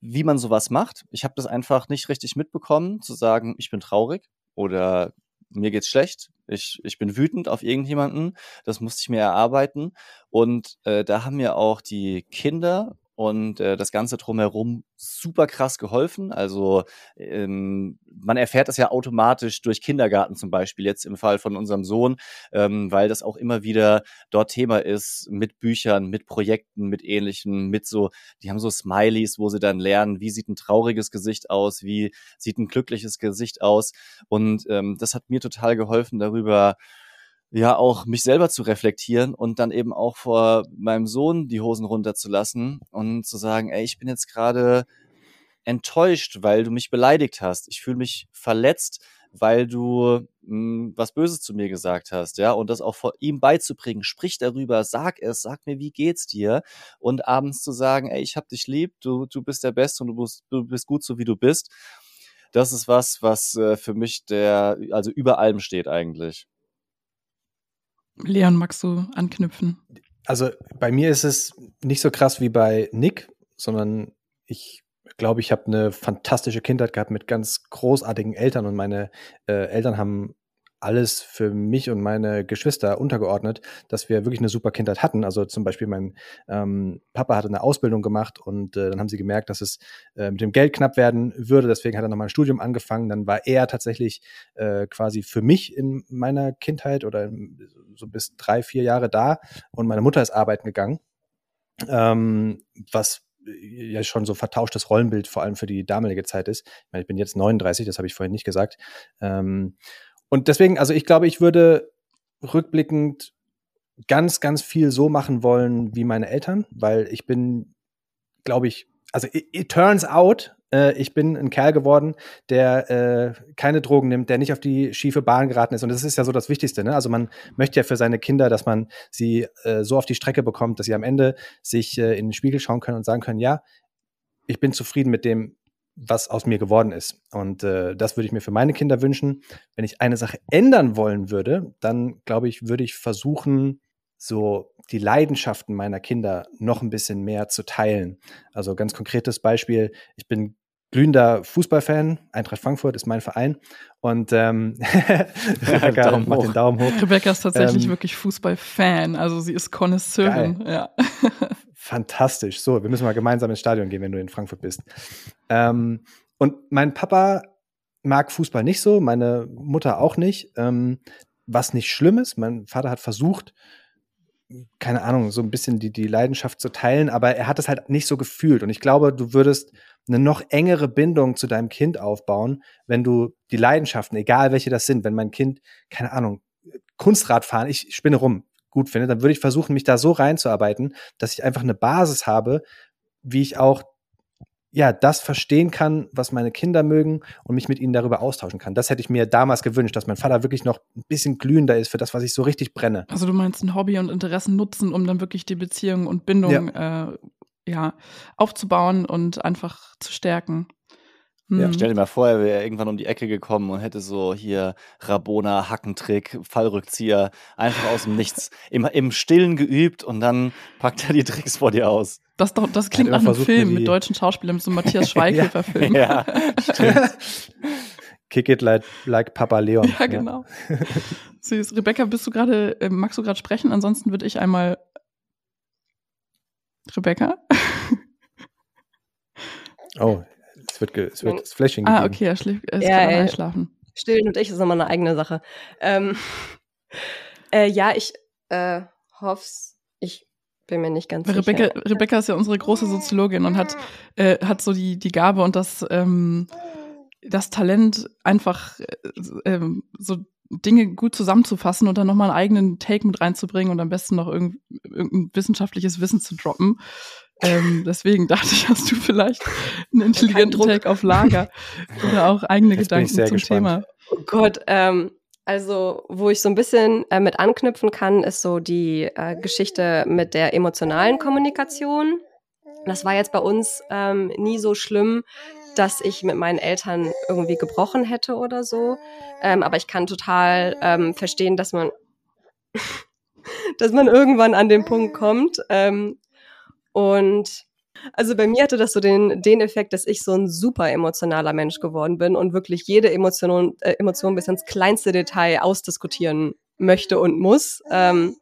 wie man sowas macht. Ich habe das einfach nicht richtig mitbekommen, zu sagen, ich bin traurig oder mir geht's schlecht, ich, ich bin wütend auf irgendjemanden. Das musste ich mir erarbeiten. Und äh, da haben mir auch die Kinder und äh, das Ganze drumherum super krass geholfen. Also ähm, man erfährt das ja automatisch durch Kindergarten zum Beispiel, jetzt im Fall von unserem Sohn, ähm, weil das auch immer wieder dort Thema ist mit Büchern, mit Projekten, mit ähnlichem, mit so, die haben so Smileys, wo sie dann lernen, wie sieht ein trauriges Gesicht aus, wie sieht ein glückliches Gesicht aus. Und ähm, das hat mir total geholfen, darüber ja auch mich selber zu reflektieren und dann eben auch vor meinem Sohn die Hosen runterzulassen und zu sagen, ey, ich bin jetzt gerade enttäuscht, weil du mich beleidigt hast. Ich fühle mich verletzt, weil du mh, hm, was Böses zu mir gesagt hast, ja, und das auch vor ihm beizubringen. Sprich darüber, sag es, sag mir, wie geht's dir? Und abends zu sagen, ey, ich hab dich lieb, du, du bist der Beste und du bist, du bist gut so, wie du bist. Das ist was, was äh, für mich der, also über allem steht eigentlich. Leon, magst du anknüpfen? Also bei mir ist es nicht so krass wie bei Nick, sondern ich glaube, ich habe eine fantastische Kindheit gehabt mit ganz großartigen Eltern und meine äh, Eltern haben alles für mich und meine Geschwister untergeordnet, dass wir wirklich eine super Kindheit hatten. Also zum Beispiel mein ähm, Papa hatte eine Ausbildung gemacht und äh, dann haben sie gemerkt, dass es äh, mit dem Geld knapp werden würde. Deswegen hat er nochmal ein Studium angefangen. Dann war er tatsächlich äh, quasi für mich in meiner Kindheit oder so bis drei, vier Jahre da und meine Mutter ist arbeiten gegangen. Ähm, was ja schon so vertauschtes Rollenbild vor allem für die damalige Zeit ist. Ich, meine, ich bin jetzt 39, das habe ich vorhin nicht gesagt. Ähm, und deswegen, also ich glaube, ich würde rückblickend ganz, ganz viel so machen wollen wie meine Eltern, weil ich bin, glaube ich, also it, it turns out, äh, ich bin ein Kerl geworden, der äh, keine Drogen nimmt, der nicht auf die schiefe Bahn geraten ist. Und das ist ja so das Wichtigste. Ne? Also man möchte ja für seine Kinder, dass man sie äh, so auf die Strecke bekommt, dass sie am Ende sich äh, in den Spiegel schauen können und sagen können, ja, ich bin zufrieden mit dem, was aus mir geworden ist. Und äh, das würde ich mir für meine Kinder wünschen. Wenn ich eine Sache ändern wollen würde, dann glaube ich, würde ich versuchen, so die Leidenschaften meiner Kinder noch ein bisschen mehr zu teilen. Also ganz konkretes Beispiel, ich bin glühender Fußballfan, Eintracht Frankfurt ist mein Verein und ähm, Rebecca macht den Daumen hoch. Rebecca ist tatsächlich ähm, wirklich Fußballfan, also sie ist Konnoisseurin. Ja. Fantastisch. So, wir müssen mal gemeinsam ins Stadion gehen, wenn du in Frankfurt bist. Ähm, und mein Papa mag Fußball nicht so, meine Mutter auch nicht. Ähm, was nicht schlimm ist. Mein Vater hat versucht, keine Ahnung, so ein bisschen die, die Leidenschaft zu teilen, aber er hat es halt nicht so gefühlt. Und ich glaube, du würdest eine noch engere Bindung zu deinem Kind aufbauen, wenn du die Leidenschaften, egal welche das sind, wenn mein Kind, keine Ahnung, Kunstrad fahren, ich spinne rum, gut finde, dann würde ich versuchen, mich da so reinzuarbeiten, dass ich einfach eine Basis habe, wie ich auch ja, das verstehen kann, was meine Kinder mögen und mich mit ihnen darüber austauschen kann. Das hätte ich mir damals gewünscht, dass mein Vater wirklich noch ein bisschen glühender ist für das, was ich so richtig brenne. Also du meinst ein Hobby und Interessen nutzen, um dann wirklich die Beziehung und Bindung ja. Äh, ja, aufzubauen und einfach zu stärken. Ja. Stell dir mal vor, er wäre irgendwann um die Ecke gekommen und hätte so hier Rabona, Hackentrick, Fallrückzieher, einfach aus dem Nichts, im, im Stillen geübt und dann packt er die Tricks vor dir aus. Das, doch, das klingt nach einem Film mit deutschen Schauspielern, mit so einem Matthias Schweighöfer-Film. ja, stimmt. Kick it like, like Papa Leon. Ja, genau. Ja. Süß. Rebecca, bist du gerade, äh, magst du gerade sprechen? Ansonsten würde ich einmal. Rebecca? Oh, es wird, es wird das Flashing Ah, okay, er schläft, er ist ja, einschlafen. Stillen und ich ist immer eine eigene Sache. Ähm, äh, ja, ich äh, hoff's. Ich bin mir nicht ganz Rebecca, sicher. Rebecca ist ja unsere große Soziologin und hat, äh, hat so die, die Gabe und das, ähm, das Talent, einfach äh, ähm, so Dinge gut zusammenzufassen und dann nochmal einen eigenen Take mit reinzubringen und am besten noch irgend, irgendein wissenschaftliches Wissen zu droppen. Ähm, deswegen dachte ich, hast du vielleicht einen intelligenten Take auf Lager oder auch eigene Jetzt Gedanken zum gespannt. Thema. Oh Gott, ähm, also wo ich so ein bisschen äh, mit anknüpfen kann, ist so die äh, Geschichte mit der emotionalen Kommunikation. Das war jetzt bei uns ähm, nie so schlimm, dass ich mit meinen Eltern irgendwie gebrochen hätte oder so. Ähm, aber ich kann total ähm, verstehen, dass man, dass man irgendwann an den Punkt kommt. Ähm, und also bei mir hatte das so den, den Effekt, dass ich so ein super emotionaler Mensch geworden bin und wirklich jede Emotion, äh, Emotion bis ins kleinste Detail ausdiskutieren möchte und muss. Ähm,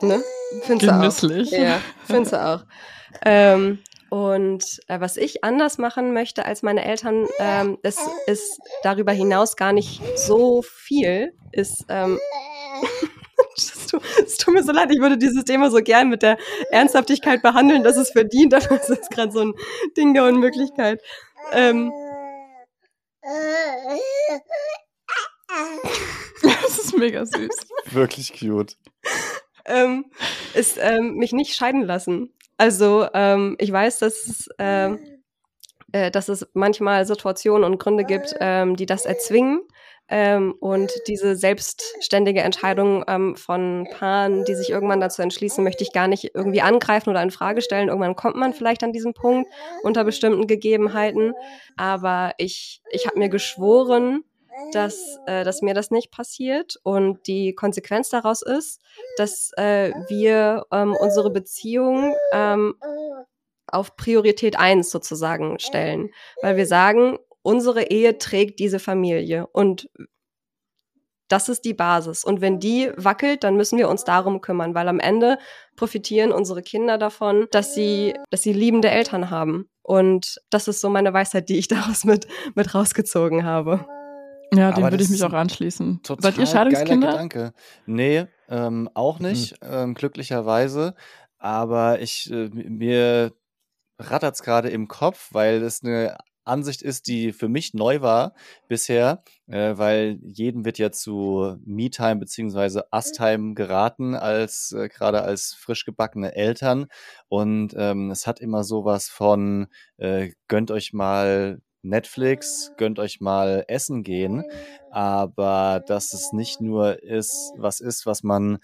ne? Findest du auch? Ja, findest du auch. Ähm, und äh, was ich anders machen möchte als meine Eltern, ähm, das ist darüber hinaus gar nicht so viel, ist ähm, es tut, es tut mir so leid, ich würde dieses Thema so gern mit der Ernsthaftigkeit behandeln, dass es verdient, aber es ist gerade so ein Ding der Unmöglichkeit. Ähm, Das ist mega süß. Wirklich cute. ähm, ist ähm, mich nicht scheiden lassen. Also ähm, ich weiß, dass es, ähm, äh, dass es manchmal Situationen und Gründe gibt, ähm, die das erzwingen. Ähm, und diese selbstständige Entscheidung ähm, von Paaren, die sich irgendwann dazu entschließen, möchte ich gar nicht irgendwie angreifen oder in Frage stellen. Irgendwann kommt man vielleicht an diesen Punkt unter bestimmten Gegebenheiten. Aber ich, ich habe mir geschworen, dass, äh, dass mir das nicht passiert. Und die Konsequenz daraus ist, dass äh, wir ähm, unsere Beziehung ähm, auf Priorität eins sozusagen stellen. Weil wir sagen, unsere Ehe trägt diese Familie und das ist die Basis. Und wenn die wackelt, dann müssen wir uns darum kümmern, weil am Ende profitieren unsere Kinder davon, dass sie, dass sie liebende Eltern haben. Und das ist so meine Weisheit, die ich daraus mit, mit rausgezogen habe. Ja, dem würde ich mich auch anschließen. Total Seid ihr geiler Scheidungskinder? Gedanke. Nee, ähm, auch nicht, ähm, glücklicherweise. Aber ich, äh, mir rattert's gerade im Kopf, weil es eine Ansicht ist, die für mich neu war bisher, äh, weil jedem wird ja zu Me-Time beziehungsweise Us-Time geraten, als äh, gerade als frisch gebackene Eltern. Und ähm, es hat immer sowas von äh, gönnt euch mal Netflix, gönnt euch mal essen gehen, aber dass es nicht nur ist, was ist, was man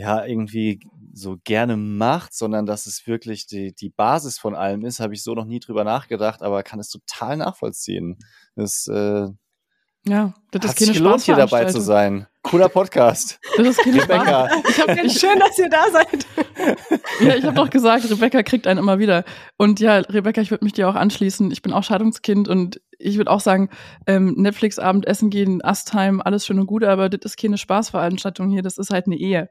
ja irgendwie so gerne macht, sondern dass es wirklich die, die Basis von allem ist, habe ich so noch nie drüber nachgedacht, aber kann es total nachvollziehen. Das äh, Ja, das ist hat sich keine gelohnt, hier dabei zu sein. Cooler Podcast. Das ist keine Rebecca. Spaß. Ich habe ich, Schön, dass ihr da seid. ja, ich hab doch gesagt, Rebecca kriegt einen immer wieder. Und ja, Rebecca, ich würde mich dir auch anschließen. Ich bin auch Scheidungskind und ich würde auch sagen, ähm, Netflix Abend essen gehen, Ast-Time, alles schön und gut, aber das ist keine Spaßveranstaltung hier, das ist halt eine Ehe.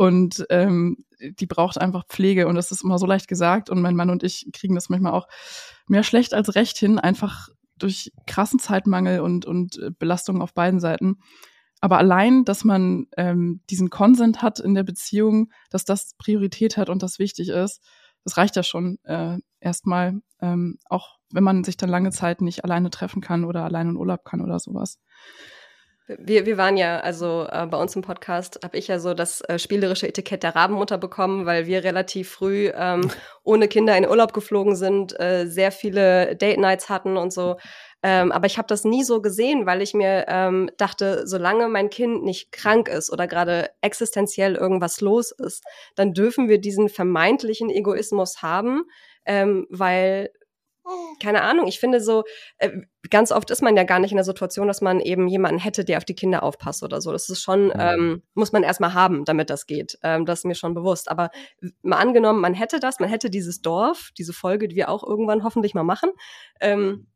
Und ähm, die braucht einfach Pflege und das ist immer so leicht gesagt. Und mein Mann und ich kriegen das manchmal auch mehr schlecht als recht hin, einfach durch krassen Zeitmangel und, und äh, Belastungen auf beiden Seiten. Aber allein, dass man ähm, diesen Konsent hat in der Beziehung, dass das Priorität hat und das wichtig ist, das reicht ja schon äh, erstmal, ähm, auch wenn man sich dann lange Zeit nicht alleine treffen kann oder alleine in Urlaub kann oder sowas. Wir, wir waren ja, also äh, bei uns im Podcast habe ich ja so das äh, spielerische Etikett der Rabenmutter bekommen, weil wir relativ früh ähm, ohne Kinder in Urlaub geflogen sind, äh, sehr viele Date Nights hatten und so. Ähm, aber ich habe das nie so gesehen, weil ich mir ähm, dachte, solange mein Kind nicht krank ist oder gerade existenziell irgendwas los ist, dann dürfen wir diesen vermeintlichen Egoismus haben, ähm, weil keine Ahnung, ich finde so, äh, ganz oft ist man ja gar nicht in der Situation, dass man eben jemanden hätte, der auf die Kinder aufpasst oder so. Das ist schon, Mhm. ähm, muss man erstmal haben, damit das geht. Ähm, das ist mir schon bewusst. Aber mal angenommen, man hätte das, man hätte dieses Dorf, diese Folge, die wir auch irgendwann hoffentlich mal machen, ähm,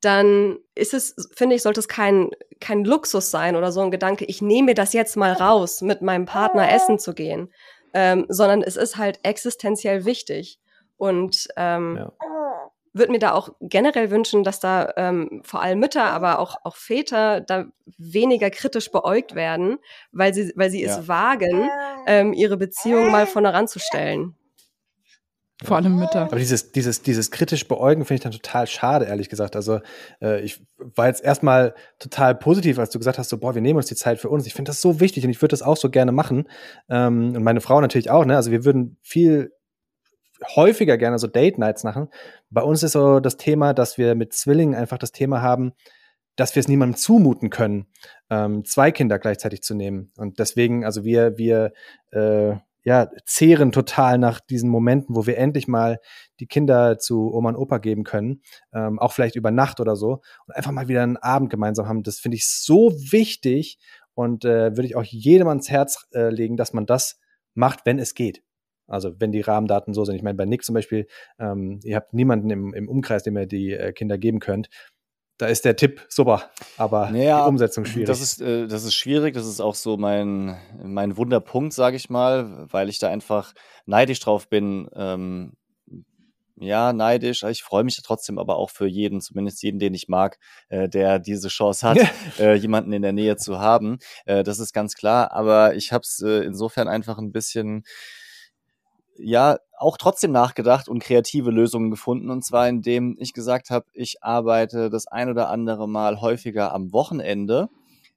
dann ist es, finde ich, sollte es kein, kein Luxus sein oder so ein Gedanke, ich nehme mir das jetzt mal raus, mit meinem Partner essen zu gehen, ähm, sondern es ist halt existenziell wichtig. Und ähm, Ja. Würde mir da auch generell wünschen, dass da ähm, vor allem Mütter, aber auch, auch Väter da weniger kritisch beäugt werden, weil sie, weil sie ja. es wagen, ähm, ihre Beziehung mal von heranzustellen. Vor allem Mütter. Aber dieses, dieses, dieses kritisch beäugen finde ich dann total schade, ehrlich gesagt. Also äh, ich war jetzt erstmal total positiv, als du gesagt hast, so, boah, wir nehmen uns die Zeit für uns. Ich finde das so wichtig und ich würde das auch so gerne machen. Ähm, und meine Frau natürlich auch, ne? Also wir würden viel häufiger gerne so Date Nights machen. Bei uns ist so das Thema, dass wir mit Zwillingen einfach das Thema haben, dass wir es niemandem zumuten können, ähm, zwei Kinder gleichzeitig zu nehmen. Und deswegen, also wir, wir äh, ja, zehren total nach diesen Momenten, wo wir endlich mal die Kinder zu Oma und Opa geben können, ähm, auch vielleicht über Nacht oder so, und einfach mal wieder einen Abend gemeinsam haben. Das finde ich so wichtig und äh, würde ich auch jedem ans Herz äh, legen, dass man das macht, wenn es geht. Also wenn die Rahmendaten so sind. Ich meine, bei Nick zum Beispiel, ähm, ihr habt niemanden im, im Umkreis, dem ihr die äh, Kinder geben könnt. Da ist der Tipp super, aber naja, die Umsetzung schwierig. Das ist, äh, das ist schwierig, das ist auch so mein, mein Wunderpunkt, sage ich mal, weil ich da einfach neidisch drauf bin. Ähm, ja, neidisch. Ich freue mich trotzdem aber auch für jeden, zumindest jeden, den ich mag, äh, der diese Chance hat, äh, jemanden in der Nähe zu haben. Äh, das ist ganz klar. Aber ich habe es äh, insofern einfach ein bisschen ja auch trotzdem nachgedacht und kreative Lösungen gefunden. Und zwar indem ich gesagt habe, ich arbeite das ein oder andere Mal häufiger am Wochenende.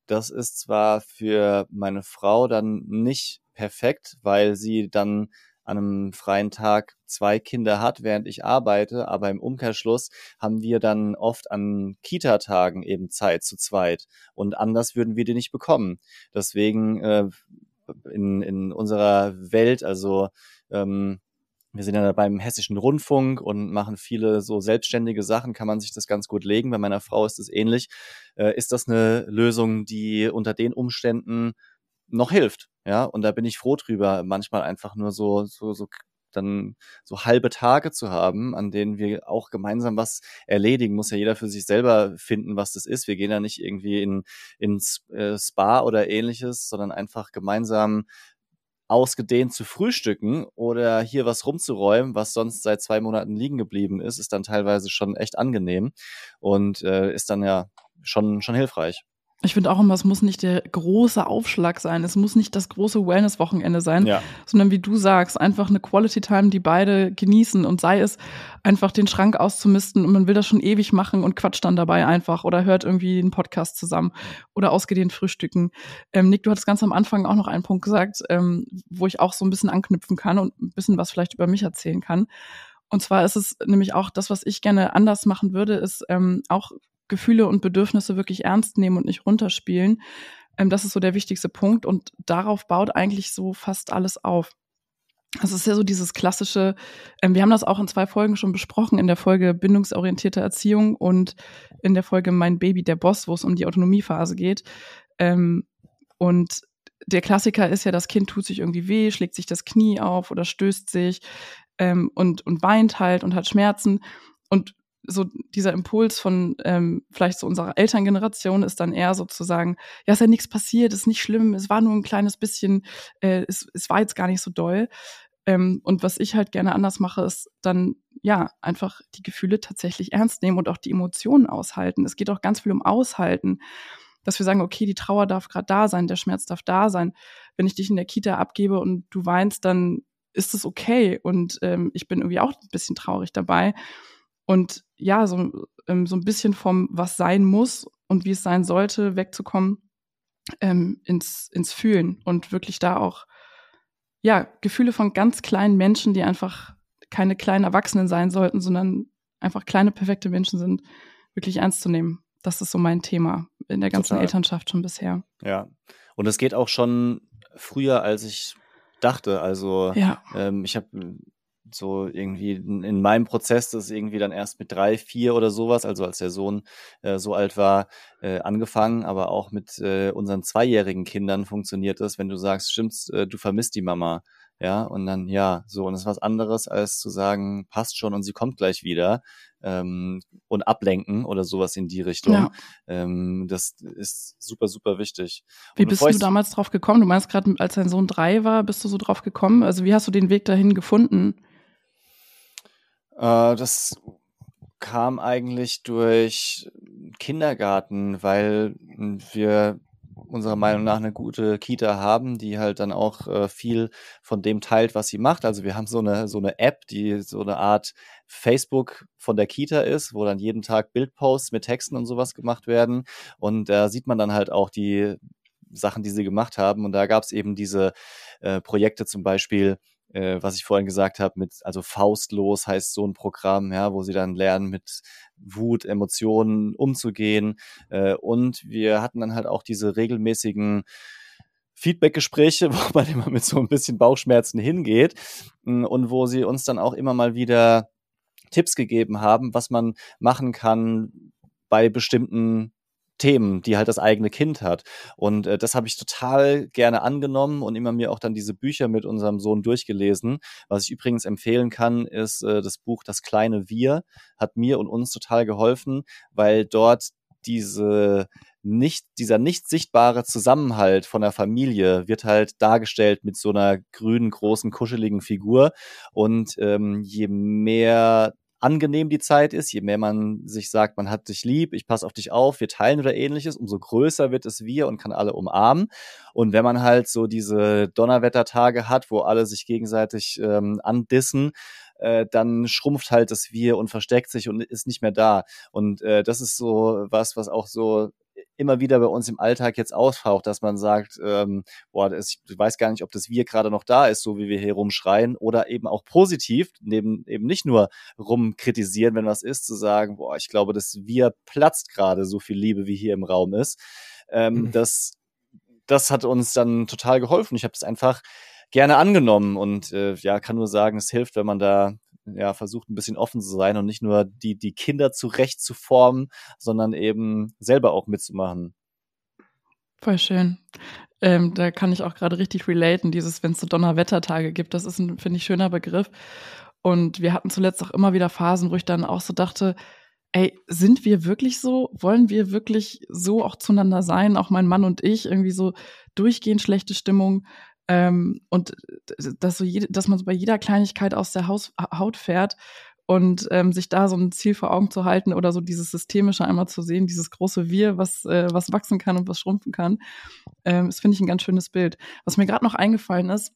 Das ist zwar für meine Frau dann nicht perfekt, weil sie dann an einem freien Tag zwei Kinder hat, während ich arbeite, aber im Umkehrschluss haben wir dann oft an Kita-Tagen eben Zeit zu zweit und anders würden wir die nicht bekommen. Deswegen äh, in, in unserer Welt, also ähm, wir sind ja beim Hessischen Rundfunk und machen viele so selbstständige Sachen, kann man sich das ganz gut legen. Bei meiner Frau ist es ähnlich. Äh, ist das eine Lösung, die unter den Umständen noch hilft? Ja, und da bin ich froh drüber, manchmal einfach nur so, so, so dann so halbe Tage zu haben, an denen wir auch gemeinsam was erledigen. Muss ja jeder für sich selber finden, was das ist. Wir gehen ja nicht irgendwie in ins äh, Spa oder ähnliches, sondern einfach gemeinsam ausgedehnt zu frühstücken oder hier was rumzuräumen, was sonst seit zwei Monaten liegen geblieben ist, ist dann teilweise schon echt angenehm und äh, ist dann ja schon, schon hilfreich. Ich finde auch immer, es muss nicht der große Aufschlag sein. Es muss nicht das große Wellness-Wochenende sein, ja. sondern wie du sagst, einfach eine Quality Time, die beide genießen und sei es einfach den Schrank auszumisten und man will das schon ewig machen und quatscht dann dabei einfach oder hört irgendwie einen Podcast zusammen oder ausgedehnt frühstücken. Ähm, Nick, du hattest ganz am Anfang auch noch einen Punkt gesagt, ähm, wo ich auch so ein bisschen anknüpfen kann und ein bisschen was vielleicht über mich erzählen kann. Und zwar ist es nämlich auch das, was ich gerne anders machen würde, ist ähm, auch Gefühle und Bedürfnisse wirklich ernst nehmen und nicht runterspielen. Ähm, das ist so der wichtigste Punkt und darauf baut eigentlich so fast alles auf. Das ist ja so dieses klassische, ähm, wir haben das auch in zwei Folgen schon besprochen, in der Folge bindungsorientierte Erziehung und in der Folge Mein Baby, der Boss, wo es um die Autonomiephase geht. Ähm, und der Klassiker ist ja, das Kind tut sich irgendwie weh, schlägt sich das Knie auf oder stößt sich ähm, und, und weint halt und hat Schmerzen. Und so dieser Impuls von ähm, vielleicht so unserer Elterngeneration ist dann eher sozusagen, ja, ist ja nichts passiert, ist nicht schlimm, es war nur ein kleines bisschen, äh, es, es war jetzt gar nicht so doll. Ähm, und was ich halt gerne anders mache, ist dann ja einfach die Gefühle tatsächlich ernst nehmen und auch die Emotionen aushalten. Es geht auch ganz viel um Aushalten, dass wir sagen, okay, die Trauer darf gerade da sein, der Schmerz darf da sein. Wenn ich dich in der Kita abgebe und du weinst, dann ist es okay und ähm, ich bin irgendwie auch ein bisschen traurig dabei. Und ja, so, ähm, so ein bisschen vom, was sein muss und wie es sein sollte, wegzukommen ähm, ins, ins Fühlen und wirklich da auch, ja, Gefühle von ganz kleinen Menschen, die einfach keine kleinen Erwachsenen sein sollten, sondern einfach kleine, perfekte Menschen sind, wirklich ernst zu nehmen. Das ist so mein Thema in der ganzen Total. Elternschaft schon bisher. Ja. Und es geht auch schon früher, als ich dachte. Also ja. ähm, ich habe so irgendwie in meinem Prozess, das ist irgendwie dann erst mit drei, vier oder sowas, also als der Sohn äh, so alt war, äh, angefangen, aber auch mit äh, unseren zweijährigen Kindern funktioniert das, wenn du sagst, stimmt's, äh, du vermisst die Mama, ja, und dann ja, so, und das ist was anderes, als zu sagen, passt schon und sie kommt gleich wieder ähm, und ablenken oder sowas in die Richtung. Ja. Ähm, das ist super, super wichtig. Wie und bist du damals drauf gekommen? Du meinst gerade, als dein Sohn drei war, bist du so drauf gekommen? Also wie hast du den Weg dahin gefunden? Äh, das kam eigentlich durch Kindergarten, weil wir unserer Meinung nach eine gute Kita haben, die halt dann auch äh, viel von dem teilt, was sie macht. Also wir haben so eine so eine App, die so eine Art Facebook von der Kita ist, wo dann jeden Tag Bildposts mit Texten und sowas gemacht werden. Und da sieht man dann halt auch die Sachen, die sie gemacht haben. Und da gab es eben diese äh, Projekte zum Beispiel, äh, was ich vorhin gesagt habe, mit, also Faustlos heißt so ein Programm, ja, wo sie dann lernen, mit Wut, Emotionen umzugehen. Äh, und wir hatten dann halt auch diese regelmäßigen Feedback-Gespräche, wo man immer mit so ein bisschen Bauchschmerzen hingeht und wo sie uns dann auch immer mal wieder Tipps gegeben haben, was man machen kann bei bestimmten Themen, die halt das eigene Kind hat. Und äh, das habe ich total gerne angenommen und immer mir auch dann diese Bücher mit unserem Sohn durchgelesen. Was ich übrigens empfehlen kann, ist äh, das Buch Das kleine Wir, hat mir und uns total geholfen, weil dort diese nicht, dieser nicht sichtbare Zusammenhalt von der Familie wird halt dargestellt mit so einer grünen, großen, kuscheligen Figur. Und ähm, je mehr angenehm die Zeit ist, je mehr man sich sagt, man hat dich lieb, ich passe auf dich auf, wir teilen oder ähnliches, umso größer wird es wir und kann alle umarmen. Und wenn man halt so diese Donnerwettertage hat, wo alle sich gegenseitig ähm, andissen, äh, dann schrumpft halt das Wir und versteckt sich und ist nicht mehr da. Und äh, das ist so was, was auch so immer wieder bei uns im Alltag jetzt auftaucht, dass man sagt, ähm, boah, das, ich weiß gar nicht, ob das Wir gerade noch da ist, so wie wir hier rumschreien, oder eben auch positiv, neben eben nicht nur rumkritisieren, wenn was ist, zu sagen, boah, ich glaube, das Wir platzt gerade so viel Liebe, wie hier im Raum ist. Ähm, mhm. Das das hat uns dann total geholfen. Ich habe es einfach gerne angenommen und äh, ja, kann nur sagen, es hilft, wenn man da ja, versucht ein bisschen offen zu sein und nicht nur die, die Kinder zurecht zu formen, sondern eben selber auch mitzumachen. Voll schön. Ähm, da kann ich auch gerade richtig relaten, dieses, wenn es so Donnerwettertage gibt, das ist ein, finde ich, schöner Begriff. Und wir hatten zuletzt auch immer wieder Phasen, wo ich dann auch so dachte, ey, sind wir wirklich so? Wollen wir wirklich so auch zueinander sein? Auch mein Mann und ich, irgendwie so durchgehend schlechte Stimmung. Ähm, und dass, so jede, dass man so bei jeder Kleinigkeit aus der Haus, Haut fährt und ähm, sich da so ein Ziel vor Augen zu halten oder so dieses Systemische einmal zu sehen, dieses große Wir, was, äh, was wachsen kann und was schrumpfen kann, ähm, das finde ich ein ganz schönes Bild. Was mir gerade noch eingefallen ist,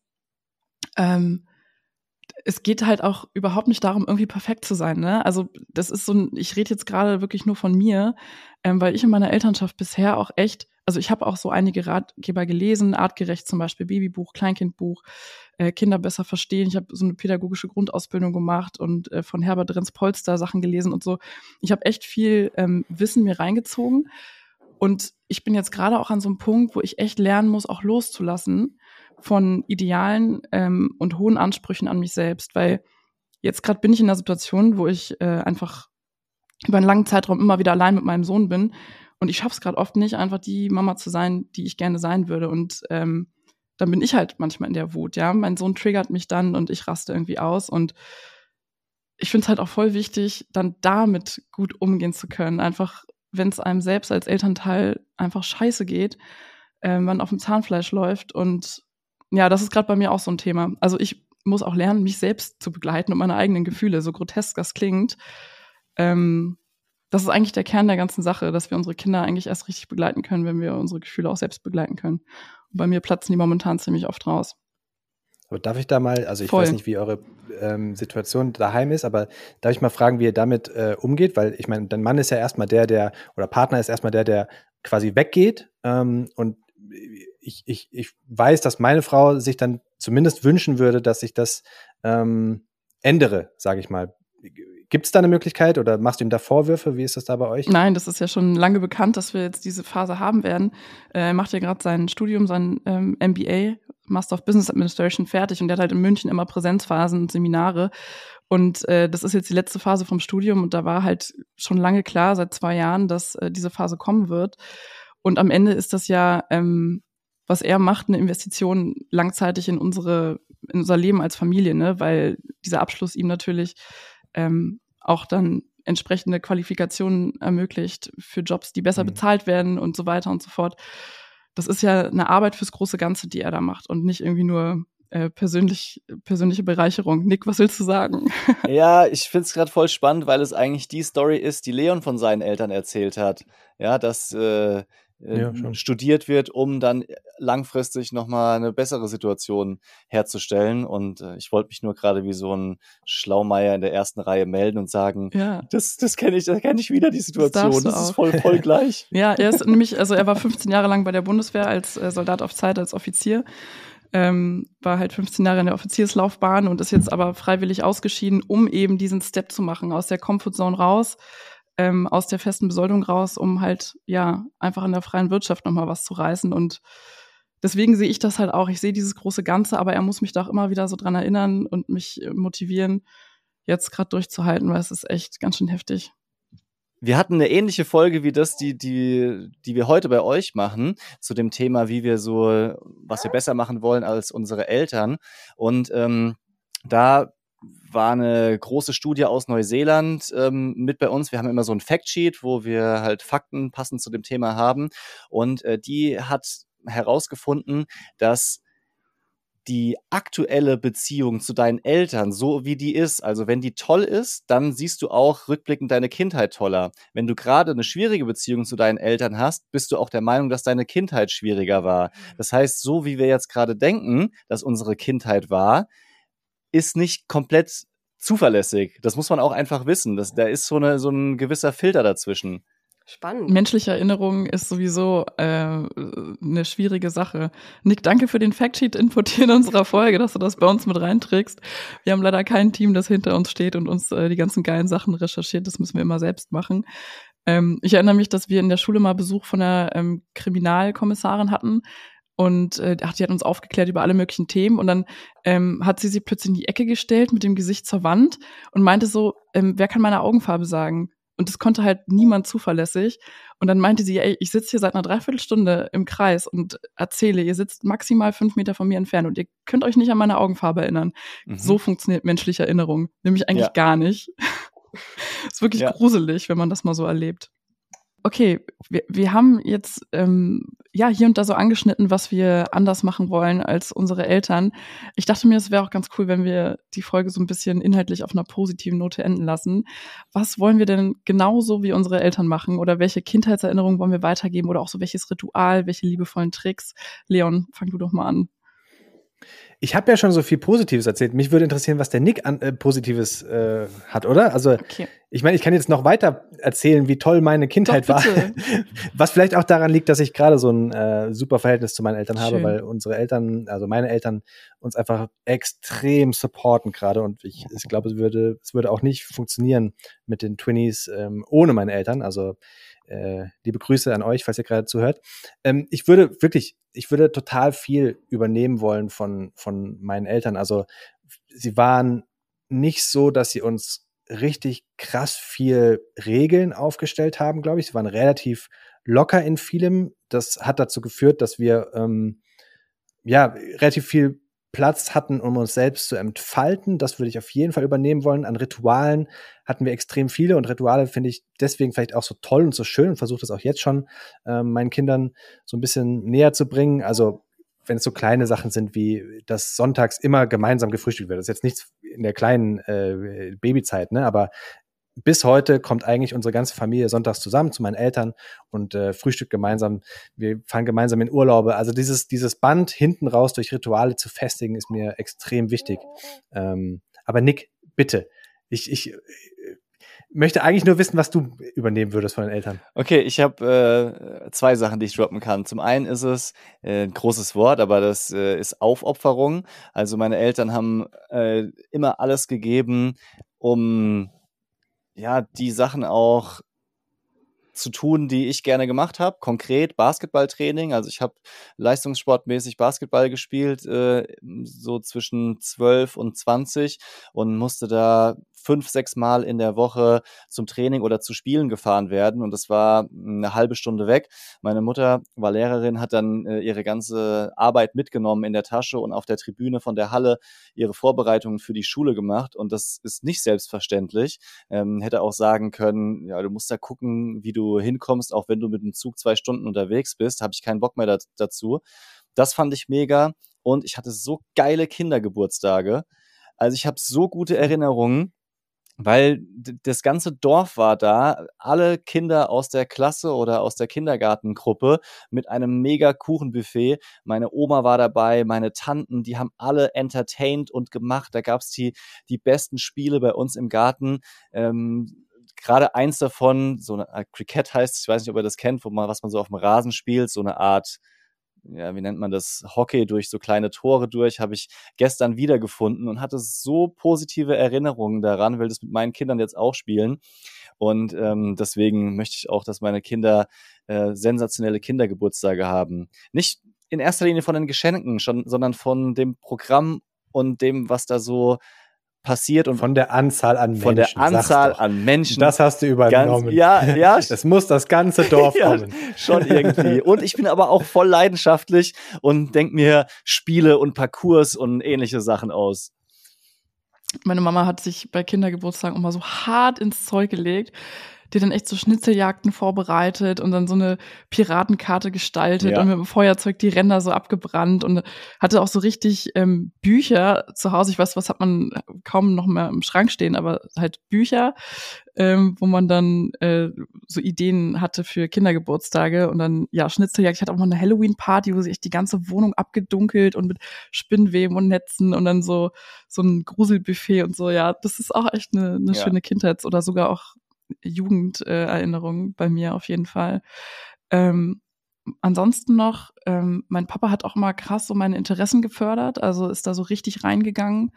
ähm, es geht halt auch überhaupt nicht darum, irgendwie perfekt zu sein. Ne? Also das ist so ein, ich rede jetzt gerade wirklich nur von mir, ähm, weil ich in meiner Elternschaft bisher auch echt also ich habe auch so einige Ratgeber gelesen, artgerecht zum Beispiel Babybuch, Kleinkindbuch, äh, Kinder besser verstehen. Ich habe so eine pädagogische Grundausbildung gemacht und äh, von Herbert Renz Polster Sachen gelesen und so. Ich habe echt viel ähm, Wissen mir reingezogen. Und ich bin jetzt gerade auch an so einem Punkt, wo ich echt lernen muss, auch loszulassen von Idealen ähm, und hohen Ansprüchen an mich selbst, weil jetzt gerade bin ich in einer Situation, wo ich äh, einfach über einen langen Zeitraum immer wieder allein mit meinem Sohn bin und ich schaffe es gerade oft nicht, einfach die Mama zu sein, die ich gerne sein würde. Und ähm, dann bin ich halt manchmal in der Wut, ja. Mein Sohn triggert mich dann und ich raste irgendwie aus. Und ich finde es halt auch voll wichtig, dann damit gut umgehen zu können. Einfach, wenn es einem selbst als Elternteil einfach scheiße geht, äh, man auf dem Zahnfleisch läuft. Und ja, das ist gerade bei mir auch so ein Thema. Also ich muss auch lernen, mich selbst zu begleiten und meine eigenen Gefühle, so grotesk das klingt. Ähm, das ist eigentlich der Kern der ganzen Sache, dass wir unsere Kinder eigentlich erst richtig begleiten können, wenn wir unsere Gefühle auch selbst begleiten können. Und bei mir platzen die momentan ziemlich oft raus. Aber darf ich da mal, also ich Voll. weiß nicht, wie eure ähm, Situation daheim ist, aber darf ich mal fragen, wie ihr damit äh, umgeht? Weil ich meine, dein Mann ist ja erstmal der, der, oder Partner ist erstmal der, der quasi weggeht. Ähm, und ich, ich, ich weiß, dass meine Frau sich dann zumindest wünschen würde, dass ich das ähm, ändere, sage ich mal. Gibt es da eine Möglichkeit oder machst du ihm da Vorwürfe? Wie ist das da bei euch? Nein, das ist ja schon lange bekannt, dass wir jetzt diese Phase haben werden. Äh, er macht ja gerade sein Studium, sein ähm, MBA, Master of Business Administration, fertig und der hat halt in München immer Präsenzphasen und Seminare. Und äh, das ist jetzt die letzte Phase vom Studium und da war halt schon lange klar, seit zwei Jahren, dass äh, diese Phase kommen wird. Und am Ende ist das ja, ähm, was er macht, eine Investition langzeitig in unsere, in unser Leben als Familie, ne? weil dieser Abschluss ihm natürlich ähm, auch dann entsprechende Qualifikationen ermöglicht für Jobs, die besser mhm. bezahlt werden und so weiter und so fort. Das ist ja eine Arbeit fürs große Ganze, die er da macht und nicht irgendwie nur äh, persönlich, persönliche Bereicherung. Nick, was willst du sagen? ja, ich finde es gerade voll spannend, weil es eigentlich die Story ist, die Leon von seinen Eltern erzählt hat. Ja, dass äh, ja, äh, studiert wird, um dann langfristig nochmal eine bessere Situation herzustellen. Und äh, ich wollte mich nur gerade wie so ein Schlaumeier in der ersten Reihe melden und sagen, ja. das, das kenne ich, das kenne ich wieder, die Situation. Das, das ist voll, voll gleich. ja, er ist nämlich, also er war 15 Jahre lang bei der Bundeswehr als äh, Soldat auf Zeit, als Offizier. Ähm, war halt 15 Jahre in der Offizierslaufbahn und ist jetzt aber freiwillig ausgeschieden, um eben diesen Step zu machen, aus der Comfortzone raus ähm, aus der festen Besoldung raus, um halt ja einfach in der freien Wirtschaft nochmal was zu reißen. Und deswegen sehe ich das halt auch. Ich sehe dieses große Ganze, aber er muss mich da auch immer wieder so dran erinnern und mich motivieren, jetzt gerade durchzuhalten, weil es ist echt ganz schön heftig. Wir hatten eine ähnliche Folge wie das, die, die, die wir heute bei euch machen, zu dem Thema, wie wir so, was wir besser machen wollen als unsere Eltern. Und ähm, da war eine große Studie aus Neuseeland ähm, mit bei uns. Wir haben immer so ein Factsheet, wo wir halt Fakten passend zu dem Thema haben. Und äh, die hat herausgefunden, dass die aktuelle Beziehung zu deinen Eltern, so wie die ist, also wenn die toll ist, dann siehst du auch rückblickend deine Kindheit toller. Wenn du gerade eine schwierige Beziehung zu deinen Eltern hast, bist du auch der Meinung, dass deine Kindheit schwieriger war. Mhm. Das heißt, so wie wir jetzt gerade denken, dass unsere Kindheit war, ist nicht komplett zuverlässig. Das muss man auch einfach wissen. Das, da ist so, eine, so ein gewisser Filter dazwischen. Spannend. Menschliche Erinnerung ist sowieso äh, eine schwierige Sache. Nick, danke für den Factsheet-Input in unserer Folge, dass du das bei uns mit reinträgst. Wir haben leider kein Team, das hinter uns steht und uns äh, die ganzen geilen Sachen recherchiert. Das müssen wir immer selbst machen. Ähm, ich erinnere mich, dass wir in der Schule mal Besuch von der ähm, Kriminalkommissarin hatten und äh, die hat uns aufgeklärt über alle möglichen Themen und dann ähm, hat sie sich plötzlich in die Ecke gestellt mit dem Gesicht zur Wand und meinte so, ähm, wer kann meine Augenfarbe sagen? Und das konnte halt niemand zuverlässig. Und dann meinte sie, ey, ich sitze hier seit einer Dreiviertelstunde im Kreis und erzähle, ihr sitzt maximal fünf Meter von mir entfernt und ihr könnt euch nicht an meine Augenfarbe erinnern. Mhm. So funktioniert menschliche Erinnerung. Nämlich eigentlich ja. gar nicht. ist wirklich ja. gruselig, wenn man das mal so erlebt okay, wir, wir haben jetzt ähm, ja hier und da so angeschnitten, was wir anders machen wollen als unsere Eltern. Ich dachte mir, es wäre auch ganz cool, wenn wir die Folge so ein bisschen inhaltlich auf einer positiven Note enden lassen. Was wollen wir denn genauso wie unsere Eltern machen oder welche Kindheitserinnerungen wollen wir weitergeben oder auch so welches Ritual, welche liebevollen Tricks? Leon, fang du doch mal an. Ich habe ja schon so viel Positives erzählt. Mich würde interessieren, was der Nick an äh, Positives äh, hat, oder? Also, okay. ich meine, ich kann jetzt noch weiter erzählen, wie toll meine Kindheit war. was vielleicht auch daran liegt, dass ich gerade so ein äh, super Verhältnis zu meinen Eltern Schön. habe, weil unsere Eltern, also meine Eltern, uns einfach extrem supporten gerade. Und ich, ich glaube, es würde, es würde auch nicht funktionieren mit den Twinnies ähm, ohne meine Eltern. Also äh, liebe Grüße an euch, falls ihr gerade zuhört. Ähm, ich würde wirklich, ich würde total viel übernehmen wollen von, von meinen Eltern. Also sie waren nicht so, dass sie uns richtig krass viel Regeln aufgestellt haben, glaube ich. Sie waren relativ locker in vielem. Das hat dazu geführt, dass wir ähm, ja relativ viel Platz hatten, um uns selbst zu entfalten. Das würde ich auf jeden Fall übernehmen wollen. An Ritualen hatten wir extrem viele und Rituale finde ich deswegen vielleicht auch so toll und so schön und versuche das auch jetzt schon äh, meinen Kindern so ein bisschen näher zu bringen. Also wenn es so kleine Sachen sind wie, dass sonntags immer gemeinsam gefrühstückt wird. Das ist jetzt nichts in der kleinen äh, Babyzeit, ne? Aber bis heute kommt eigentlich unsere ganze Familie sonntags zusammen zu meinen Eltern und äh, frühstückt gemeinsam. Wir fahren gemeinsam in Urlaube. Also dieses, dieses Band hinten raus durch Rituale zu festigen, ist mir extrem wichtig. Ähm, aber Nick, bitte, ich, ich äh, möchte eigentlich nur wissen, was du übernehmen würdest von den Eltern. Okay, ich habe äh, zwei Sachen, die ich droppen kann. Zum einen ist es äh, ein großes Wort, aber das äh, ist Aufopferung. Also meine Eltern haben äh, immer alles gegeben, um ja, die Sachen auch zu tun, die ich gerne gemacht habe. Konkret Basketballtraining. Also ich habe leistungssportmäßig Basketball gespielt, äh, so zwischen 12 und 20 und musste da fünf, sechs Mal in der Woche zum Training oder zu Spielen gefahren werden. Und das war eine halbe Stunde weg. Meine Mutter war Lehrerin, hat dann äh, ihre ganze Arbeit mitgenommen in der Tasche und auf der Tribüne von der Halle ihre Vorbereitungen für die Schule gemacht. Und das ist nicht selbstverständlich. Ähm, hätte auch sagen können, ja, du musst da gucken, wie du hinkommst, auch wenn du mit dem Zug zwei Stunden unterwegs bist, habe ich keinen Bock mehr da, dazu. Das fand ich mega. und ich hatte so geile Kindergeburtstage. Also ich habe so gute Erinnerungen weil das ganze Dorf war da, alle Kinder aus der Klasse oder aus der Kindergartengruppe mit einem mega Kuchenbuffet. Meine Oma war dabei, meine Tanten, die haben alle entertained und gemacht. Da gab's die, die besten Spiele bei uns im Garten. Ähm, Gerade eins davon, so eine Art Cricket heißt, ich weiß nicht, ob ihr das kennt, wo man, was man so auf dem Rasen spielt, so eine Art ja, wie nennt man das, Hockey durch so kleine Tore durch, habe ich gestern wiedergefunden und hatte so positive Erinnerungen daran, will das mit meinen Kindern jetzt auch spielen. Und ähm, deswegen möchte ich auch, dass meine Kinder äh, sensationelle Kindergeburtstage haben. Nicht in erster Linie von den Geschenken, schon, sondern von dem Programm und dem, was da so passiert und von der Anzahl an Menschen. Von der Anzahl an Menschen. Das hast du übernommen. Ganz, ja, ja. Es muss das ganze Dorf ja, kommen. Schon irgendwie. Und ich bin aber auch voll leidenschaftlich und denk mir Spiele und Parcours und ähnliche Sachen aus. Meine Mama hat sich bei Kindergeburtstagen immer so hart ins Zeug gelegt die dann echt so Schnitzeljagden vorbereitet und dann so eine Piratenkarte gestaltet ja. und mit dem Feuerzeug die Ränder so abgebrannt und hatte auch so richtig ähm, Bücher zu Hause. Ich weiß, was hat man kaum noch mehr im Schrank stehen, aber halt Bücher, ähm, wo man dann äh, so Ideen hatte für Kindergeburtstage und dann, ja, Schnitzeljagd. Ich hatte auch mal eine Halloween-Party, wo sie echt die ganze Wohnung abgedunkelt und mit Spinnweben und Netzen und dann so, so ein Gruselbuffet und so. Ja, das ist auch echt eine, eine ja. schöne Kindheits- oder sogar auch Jugenderinnerung bei mir auf jeden Fall. Ähm, ansonsten noch, ähm, mein Papa hat auch mal krass so meine Interessen gefördert, also ist da so richtig reingegangen.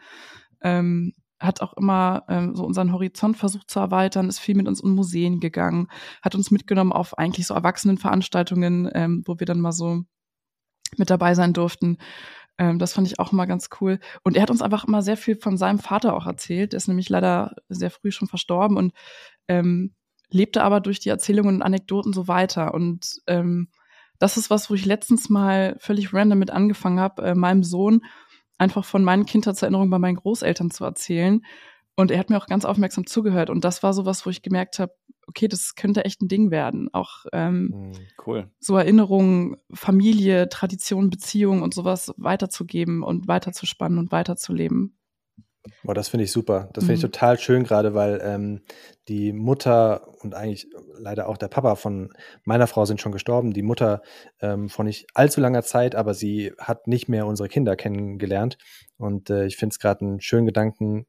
Ähm, hat auch immer ähm, so unseren Horizont versucht zu erweitern, ist viel mit uns in Museen gegangen, hat uns mitgenommen auf eigentlich so Erwachsenenveranstaltungen, ähm, wo wir dann mal so mit dabei sein durften. Ähm, das fand ich auch immer ganz cool. Und er hat uns einfach immer sehr viel von seinem Vater auch erzählt. Der ist nämlich leider sehr früh schon verstorben und ähm, lebte aber durch die Erzählungen und Anekdoten so weiter. Und ähm, das ist was, wo ich letztens mal völlig random mit angefangen habe, äh, meinem Sohn einfach von meinen Kindheitserinnerungen bei meinen Großeltern zu erzählen. Und er hat mir auch ganz aufmerksam zugehört. Und das war so was, wo ich gemerkt habe, okay, das könnte echt ein Ding werden. Auch ähm, hm, cool. so Erinnerungen, Familie, Tradition, Beziehung und sowas weiterzugeben und weiterzuspannen und weiterzuleben. Boah, das finde ich super. Das finde ich mhm. total schön, gerade weil ähm, die Mutter und eigentlich leider auch der Papa von meiner Frau sind schon gestorben. Die Mutter ähm, vor nicht allzu langer Zeit, aber sie hat nicht mehr unsere Kinder kennengelernt. Und äh, ich finde es gerade einen schönen Gedanken,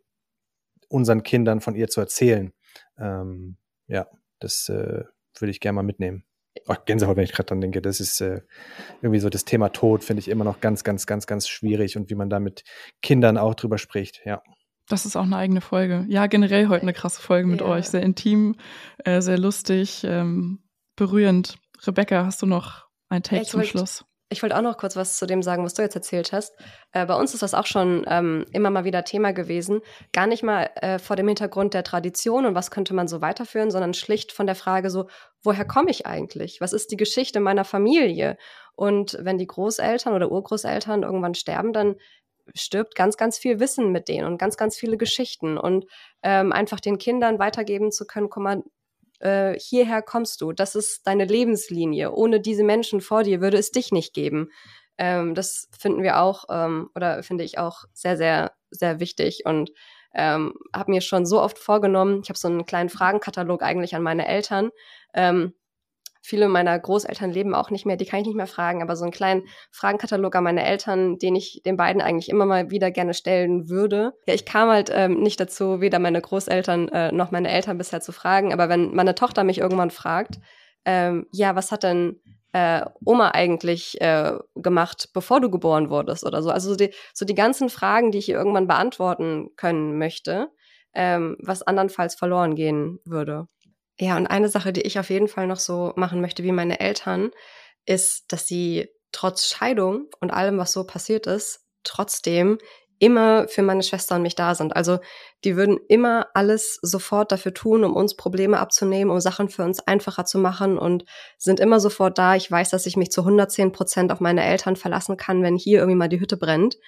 unseren Kindern von ihr zu erzählen. Ähm, ja, das äh, würde ich gerne mal mitnehmen. Oh, Gänsehaut, wenn ich gerade dran denke. Das ist äh, irgendwie so das Thema Tod, finde ich immer noch ganz, ganz, ganz, ganz schwierig und wie man da mit Kindern auch drüber spricht, ja. Das ist auch eine eigene Folge. Ja, generell heute eine krasse Folge mit ja. euch. Sehr intim, äh, sehr lustig, ähm, berührend. Rebecca, hast du noch ein Take ja, zum wollt, Schluss? Ich wollte auch noch kurz was zu dem sagen, was du jetzt erzählt hast. Äh, bei uns ist das auch schon ähm, immer mal wieder Thema gewesen. Gar nicht mal äh, vor dem Hintergrund der Tradition und was könnte man so weiterführen, sondern schlicht von der Frage so, woher komme ich eigentlich? Was ist die Geschichte meiner Familie? Und wenn die Großeltern oder Urgroßeltern irgendwann sterben, dann stirbt ganz, ganz viel Wissen mit denen und ganz, ganz viele Geschichten. Und ähm, einfach den Kindern weitergeben zu können, guck mal, äh, hierher kommst du, das ist deine Lebenslinie. Ohne diese Menschen vor dir würde es dich nicht geben. Ähm, das finden wir auch ähm, oder finde ich auch sehr, sehr, sehr wichtig und ähm, habe mir schon so oft vorgenommen, ich habe so einen kleinen Fragenkatalog eigentlich an meine Eltern, ähm, Viele meiner Großeltern leben auch nicht mehr, die kann ich nicht mehr fragen, aber so einen kleinen Fragenkatalog an meine Eltern, den ich den beiden eigentlich immer mal wieder gerne stellen würde. Ja, ich kam halt ähm, nicht dazu, weder meine Großeltern äh, noch meine Eltern bisher zu fragen, aber wenn meine Tochter mich irgendwann fragt, ähm, ja, was hat denn äh, Oma eigentlich äh, gemacht, bevor du geboren wurdest oder so. Also so die, so die ganzen Fragen, die ich ihr irgendwann beantworten können möchte, ähm, was andernfalls verloren gehen würde. Ja, und eine Sache, die ich auf jeden Fall noch so machen möchte wie meine Eltern, ist, dass sie trotz Scheidung und allem, was so passiert ist, trotzdem immer für meine Schwester und mich da sind. Also die würden immer alles sofort dafür tun, um uns Probleme abzunehmen, um Sachen für uns einfacher zu machen und sind immer sofort da. Ich weiß, dass ich mich zu 110 Prozent auf meine Eltern verlassen kann, wenn hier irgendwie mal die Hütte brennt.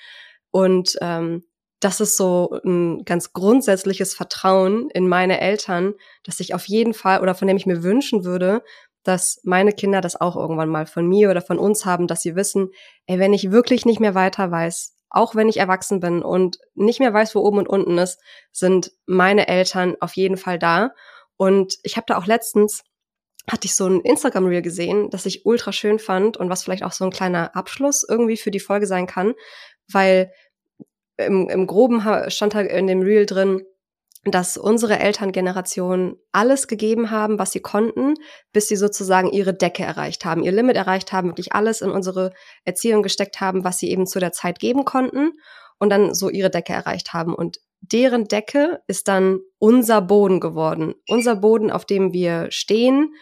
Und ähm, das ist so ein ganz grundsätzliches Vertrauen in meine Eltern, dass ich auf jeden Fall oder von dem ich mir wünschen würde, dass meine Kinder das auch irgendwann mal von mir oder von uns haben, dass sie wissen, ey, wenn ich wirklich nicht mehr weiter weiß, auch wenn ich erwachsen bin und nicht mehr weiß, wo oben und unten ist, sind meine Eltern auf jeden Fall da. Und ich habe da auch letztens hatte ich so ein Instagram-Reel gesehen, das ich ultra schön fand und was vielleicht auch so ein kleiner Abschluss irgendwie für die Folge sein kann, weil im, im Groben stand da in dem Reel drin, dass unsere Elterngeneration alles gegeben haben, was sie konnten, bis sie sozusagen ihre Decke erreicht haben, ihr Limit erreicht haben, wirklich alles in unsere Erziehung gesteckt haben, was sie eben zu der Zeit geben konnten und dann so ihre Decke erreicht haben. Und deren Decke ist dann unser Boden geworden. Unser Boden, auf dem wir stehen,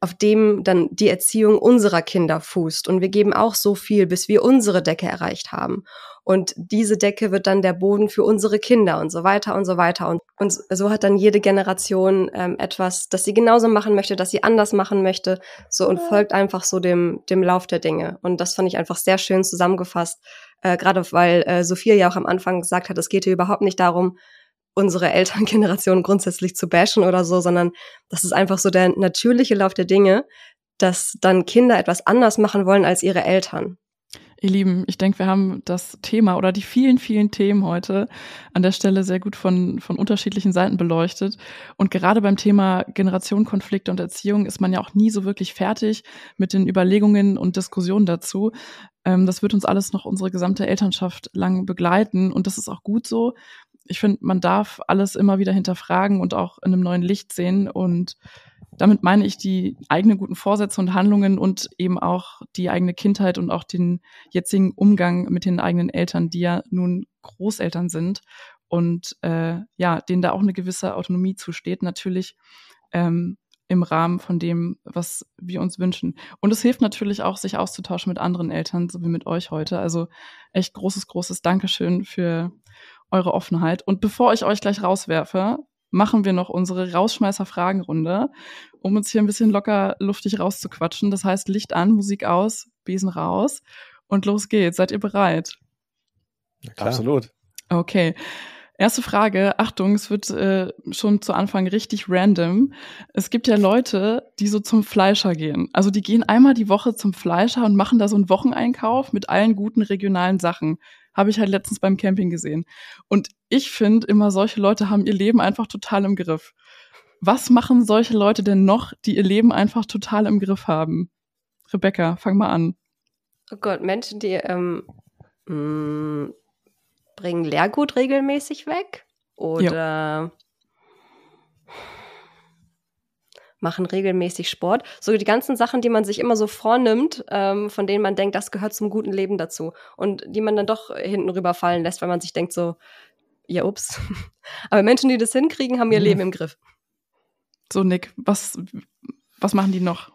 auf dem dann die Erziehung unserer Kinder fußt. Und wir geben auch so viel, bis wir unsere Decke erreicht haben. Und diese Decke wird dann der Boden für unsere Kinder und so weiter und so weiter. Und, und so hat dann jede Generation ähm, etwas, das sie genauso machen möchte, das sie anders machen möchte. So und folgt einfach so dem, dem Lauf der Dinge. Und das fand ich einfach sehr schön zusammengefasst. Äh, Gerade weil äh, Sophia ja auch am Anfang gesagt hat, es geht hier überhaupt nicht darum, unsere Elterngeneration grundsätzlich zu bashen oder so, sondern das ist einfach so der natürliche Lauf der Dinge, dass dann Kinder etwas anders machen wollen als ihre Eltern. Ihr Lieben, ich denke, wir haben das Thema oder die vielen, vielen Themen heute an der Stelle sehr gut von, von unterschiedlichen Seiten beleuchtet. Und gerade beim Thema Generationenkonflikte und Erziehung ist man ja auch nie so wirklich fertig mit den Überlegungen und Diskussionen dazu. Ähm, das wird uns alles noch unsere gesamte Elternschaft lang begleiten. Und das ist auch gut so. Ich finde, man darf alles immer wieder hinterfragen und auch in einem neuen Licht sehen und damit meine ich die eigenen guten Vorsätze und Handlungen und eben auch die eigene Kindheit und auch den jetzigen Umgang mit den eigenen Eltern, die ja nun Großeltern sind und äh, ja, denen da auch eine gewisse Autonomie zusteht, natürlich ähm, im Rahmen von dem, was wir uns wünschen. Und es hilft natürlich auch, sich auszutauschen mit anderen Eltern, so wie mit euch heute. Also echt großes, großes Dankeschön für eure Offenheit. Und bevor ich euch gleich rauswerfe, machen wir noch unsere Rausschmeißer-Fragenrunde, um uns hier ein bisschen locker luftig rauszuquatschen. Das heißt, Licht an, Musik aus, Besen raus und los geht's. Seid ihr bereit? Absolut. Okay. Erste Frage, Achtung, es wird äh, schon zu Anfang richtig random. Es gibt ja Leute, die so zum Fleischer gehen. Also die gehen einmal die Woche zum Fleischer und machen da so einen Wocheneinkauf mit allen guten regionalen Sachen. Habe ich halt letztens beim Camping gesehen. Und ich finde immer, solche Leute haben ihr Leben einfach total im Griff. Was machen solche Leute denn noch, die ihr Leben einfach total im Griff haben? Rebecca, fang mal an. Oh Gott, Menschen, die ähm, mh, mm, bringen Leergut regelmäßig weg oder ja. Machen regelmäßig Sport. So die ganzen Sachen, die man sich immer so vornimmt, ähm, von denen man denkt, das gehört zum guten Leben dazu. Und die man dann doch hinten rüberfallen lässt, weil man sich denkt so, ja, ups. Aber Menschen, die das hinkriegen, haben ihr mhm. Leben im Griff. So, Nick, was, was machen die noch?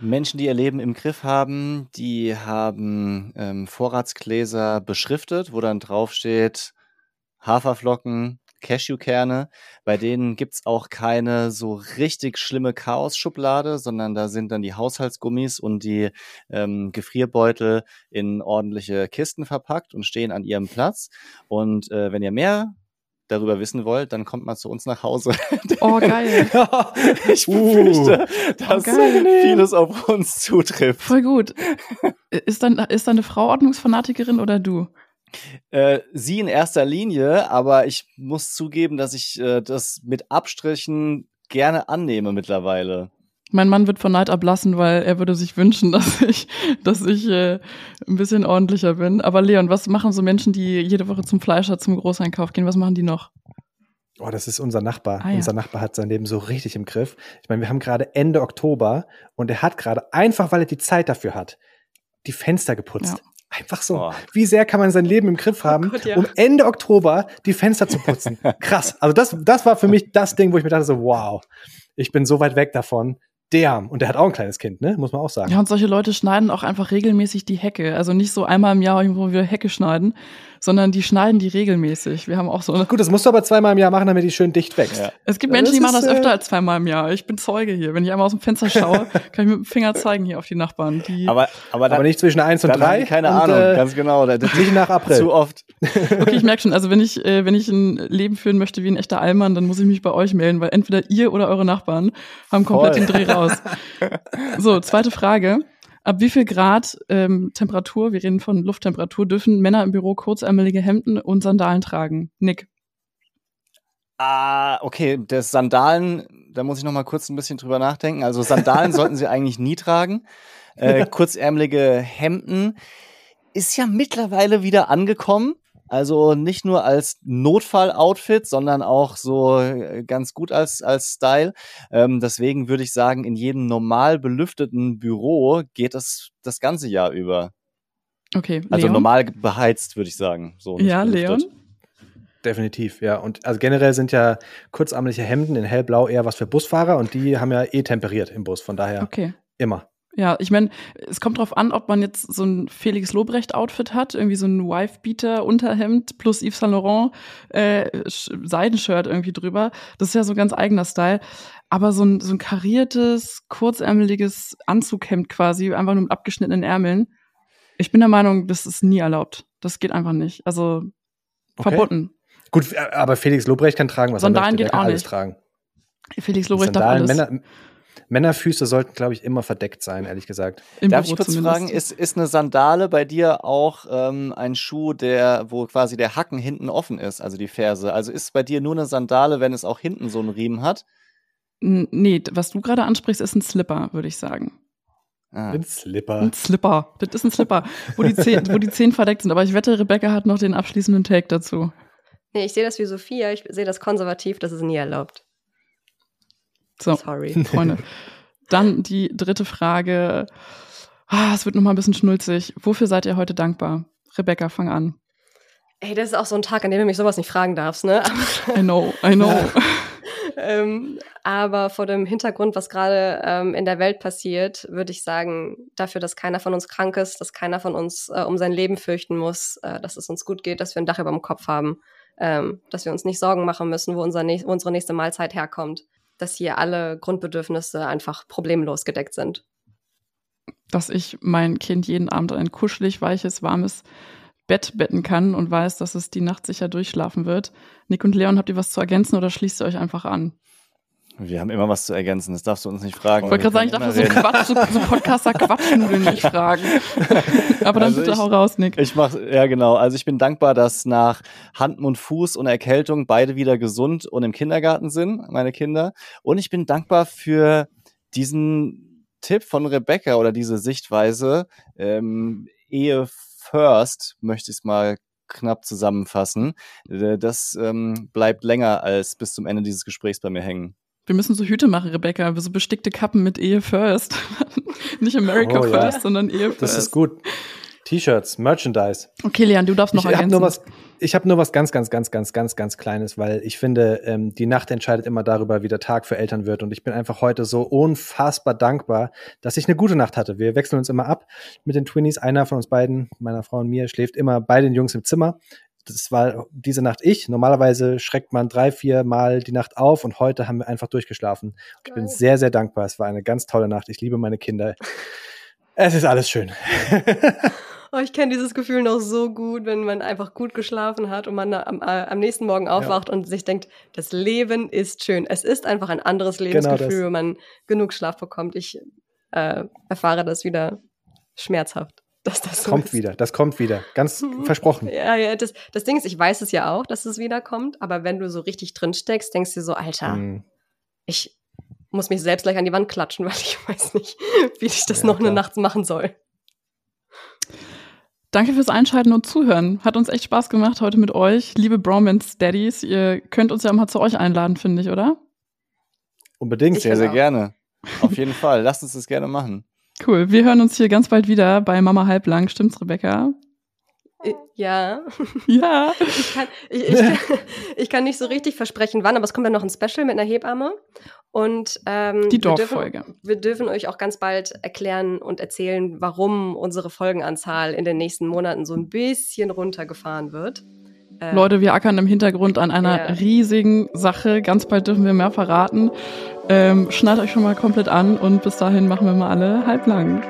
Menschen, die ihr Leben im Griff haben, die haben ähm, Vorratsgläser beschriftet, wo dann draufsteht Haferflocken, Cashewkerne. Bei denen gibt's auch keine so richtig schlimme Chaos-Schublade, sondern da sind dann die Haushaltsgummis und die ähm, Gefrierbeutel in ordentliche Kisten verpackt und stehen an ihrem Platz. Und äh, wenn ihr mehr darüber wissen wollt, dann kommt mal zu uns nach Hause. Oh, geil. ich befürchte, uh, dass oh, vieles auf uns zutrifft. Voll gut. Ist dann, ist dann eine Frau Ordnungsfanatikerin oder du? Äh, sie in erster Linie, aber ich muss zugeben, dass ich äh, das mit Abstrichen gerne annehme mittlerweile. Mein Mann wird von Neid ablassen, weil er würde sich wünschen, dass ich, dass ich äh, ein bisschen ordentlicher bin. Aber Leon, was machen so Menschen, die jede Woche zum Fleischer, zum Großeinkauf gehen? Was machen die noch? Oh, das ist unser Nachbar. Ah, ja. Unser Nachbar hat sein Leben so richtig im Griff. Ich meine, wir haben gerade Ende Oktober und er hat gerade, einfach weil er die Zeit dafür hat, die Fenster geputzt. Ja. Einfach so. Oh. Wie sehr kann man sein Leben im Griff oh haben, oh Gott, ja. um Ende Oktober die Fenster zu putzen? Krass. Also das, das war für mich das Ding, wo ich mir dachte so, wow, ich bin so weit weg davon der, und der hat auch ein kleines Kind, ne? Muss man auch sagen. Ja, und solche Leute schneiden auch einfach regelmäßig die Hecke. Also nicht so einmal im Jahr irgendwo wir Hecke schneiden, sondern die schneiden die regelmäßig. Wir haben auch so. Gut, das musst du aber zweimal im Jahr machen, damit die schön dicht wächst. Ja. Es gibt Menschen, die machen das öfter äh, als zweimal im Jahr. Ich bin Zeuge hier. Wenn ich einmal aus dem Fenster schaue, kann ich mit dem Finger zeigen hier auf die Nachbarn. Die aber, aber, dann, aber nicht zwischen eins und drei. Keine und, Ahnung, äh, ganz genau. Nicht nach April. Zu oft. Okay, ich merke schon, also wenn ich, äh, wenn ich ein Leben führen möchte wie ein echter Allmann, dann muss ich mich bei euch melden, weil entweder ihr oder eure Nachbarn haben komplett Voll. den Dreh raus. So, zweite Frage. Ab wie viel Grad ähm, Temperatur, wir reden von Lufttemperatur, dürfen Männer im Büro kurzärmelige Hemden und Sandalen tragen? Nick. Ah, okay, das Sandalen, da muss ich noch mal kurz ein bisschen drüber nachdenken. Also Sandalen sollten sie eigentlich nie tragen. Äh, kurzärmelige Hemden ist ja mittlerweile wieder angekommen. Also nicht nur als Notfall-Outfit, sondern auch so äh, ganz gut als, als Style. Ähm, deswegen würde ich sagen, in jedem normal belüfteten Büro geht das das ganze Jahr über. Okay. Also normal beheizt, würde ich sagen. So ja, belüftet. Leon? Definitiv, ja. Und also generell sind ja kurzarmliche Hemden in hellblau eher was für Busfahrer und die haben ja eh temperiert im Bus, von daher okay. immer. Ja, ich meine, es kommt drauf an, ob man jetzt so ein Felix Lobrecht-Outfit hat, irgendwie so ein Wife-Beater-Unterhemd plus Yves Saint Laurent äh, Seidenshirt irgendwie drüber. Das ist ja so ein ganz eigener Style. Aber so ein, so ein kariertes, kurzärmeliges Anzughemd quasi, einfach nur mit abgeschnittenen Ärmeln. Ich bin der Meinung, das ist nie erlaubt. Das geht einfach nicht. Also okay. verboten. Gut, aber Felix Lobrecht kann tragen, was Sandalen er möchte. geht auch nicht. tragen. Felix Lobrecht darf alles. Männer, Männerfüße sollten, glaube ich, immer verdeckt sein, ehrlich gesagt. Im Darf Büro ich kurz zumindest. fragen, ist, ist eine Sandale bei dir auch ähm, ein Schuh, der, wo quasi der Hacken hinten offen ist, also die Ferse? Also ist bei dir nur eine Sandale, wenn es auch hinten so einen Riemen hat? Nee, was du gerade ansprichst, ist ein Slipper, würde ich sagen. Ah. Ein Slipper. Ein Slipper. Das ist ein Slipper, wo die, Zehen, wo die Zehen verdeckt sind. Aber ich wette, Rebecca hat noch den abschließenden Take dazu. Nee, ich sehe das wie Sophia. Ich sehe das konservativ. Das ist nie erlaubt. So, Sorry. Freunde. Dann die dritte Frage. Ah, es wird noch mal ein bisschen schnulzig. Wofür seid ihr heute dankbar? Rebecca, fang an. Ey, das ist auch so ein Tag, an dem du mich sowas nicht fragen darfst, ne? I know, I know. ähm, aber vor dem Hintergrund, was gerade ähm, in der Welt passiert, würde ich sagen, dafür, dass keiner von uns krank ist, dass keiner von uns äh, um sein Leben fürchten muss, äh, dass es uns gut geht, dass wir ein Dach über dem Kopf haben, ähm, dass wir uns nicht Sorgen machen müssen, wo, unser wo unsere nächste Mahlzeit herkommt dass hier alle Grundbedürfnisse einfach problemlos gedeckt sind. Dass ich mein Kind jeden Abend ein kuschelig, weiches, warmes Bett betten kann und weiß, dass es die Nacht sicher durchschlafen wird. Nick und Leon, habt ihr was zu ergänzen oder schließt ihr euch einfach an? Wir haben immer was zu ergänzen, das darfst du uns nicht fragen. Ich wollte gerade sagen, ich darf so Quatsch, so, so Podcaster Quatschnudeln nicht fragen. Aber dann also bitte ich, hau raus, Nick. Ich mach, ja genau. Also ich bin dankbar, dass nach Hand, Mund, Fuß und Erkältung beide wieder gesund und im Kindergarten sind, meine Kinder. Und ich bin dankbar für diesen Tipp von Rebecca oder diese Sichtweise, ähm, Ehe first, möchte ich es mal knapp zusammenfassen. Äh, das ähm, bleibt länger als bis zum Ende dieses Gesprächs bei mir hängen. Wir müssen so Hüte machen, Rebecca, so bestickte Kappen mit Ehe First. Nicht America oh, First, ja. sondern Ehe First. Das ist gut. T-Shirts, Merchandise. Okay, Leon, du darfst noch ich ergänzen. Hab nur was, ich habe nur was ganz, ganz, ganz, ganz, ganz, ganz Kleines, weil ich finde, ähm, die Nacht entscheidet immer darüber, wie der Tag für Eltern wird. Und ich bin einfach heute so unfassbar dankbar, dass ich eine gute Nacht hatte. Wir wechseln uns immer ab mit den Twinnies. Einer von uns beiden, meiner Frau und mir, schläft immer bei den Jungs im Zimmer das war diese Nacht ich. Normalerweise schreckt man drei, vier Mal die Nacht auf und heute haben wir einfach durchgeschlafen. Ich bin sehr, sehr dankbar. Es war eine ganz tolle Nacht. Ich liebe meine Kinder. Es ist alles schön. oh, ich kenne dieses Gefühl noch so gut, wenn man einfach gut geschlafen hat und man am, äh, am nächsten Morgen aufwacht ja. und sich denkt, das Leben ist schön. Es ist einfach ein anderes genau Lebensgefühl, genau wenn man genug Schlaf bekommt. Ich äh, erfahre das wieder schmerzhaft dass das so kommt ist. wieder, das kommt wieder, ganz mhm. versprochen. Ja, ja, das, das Ding ist, ich weiß es ja auch, dass es wiederkommt, aber wenn du so richtig drin steckst, denkst du so, Alter, mhm. ich muss mich selbst gleich an die Wand klatschen, weil ich weiß nicht, wie ich das ja, noch klar. eine Nacht machen soll. Danke fürs Einschalten und Zuhören. Hat uns echt Spaß gemacht heute mit euch. Liebe Bromance Daddies, ihr könnt uns ja mal zu euch einladen, finde ich, oder? Unbedingt. Ich sehr, sehr auch. gerne. Auf jeden Fall. Lasst uns das gerne machen. Cool. Wir hören uns hier ganz bald wieder bei Mama Halblang. Stimmt's, Rebecca? Ja. Ja. Ich kann, ich, ich, kann, ich kann nicht so richtig versprechen, wann, aber es kommt dann noch ein Special mit einer Hebamme. Und ähm, Die wir Dorffolge. dürfen, wir dürfen euch auch ganz bald erklären und erzählen, warum unsere Folgenanzahl in den nächsten Monaten so ein bisschen runtergefahren wird. Äh, Leute, wir ackern im Hintergrund an einer Ja. riesigen Sache. Ganz bald dürfen wir mehr verraten. Ähm, schnallt euch schon mal komplett an und bis dahin machen wir mal alle halblang.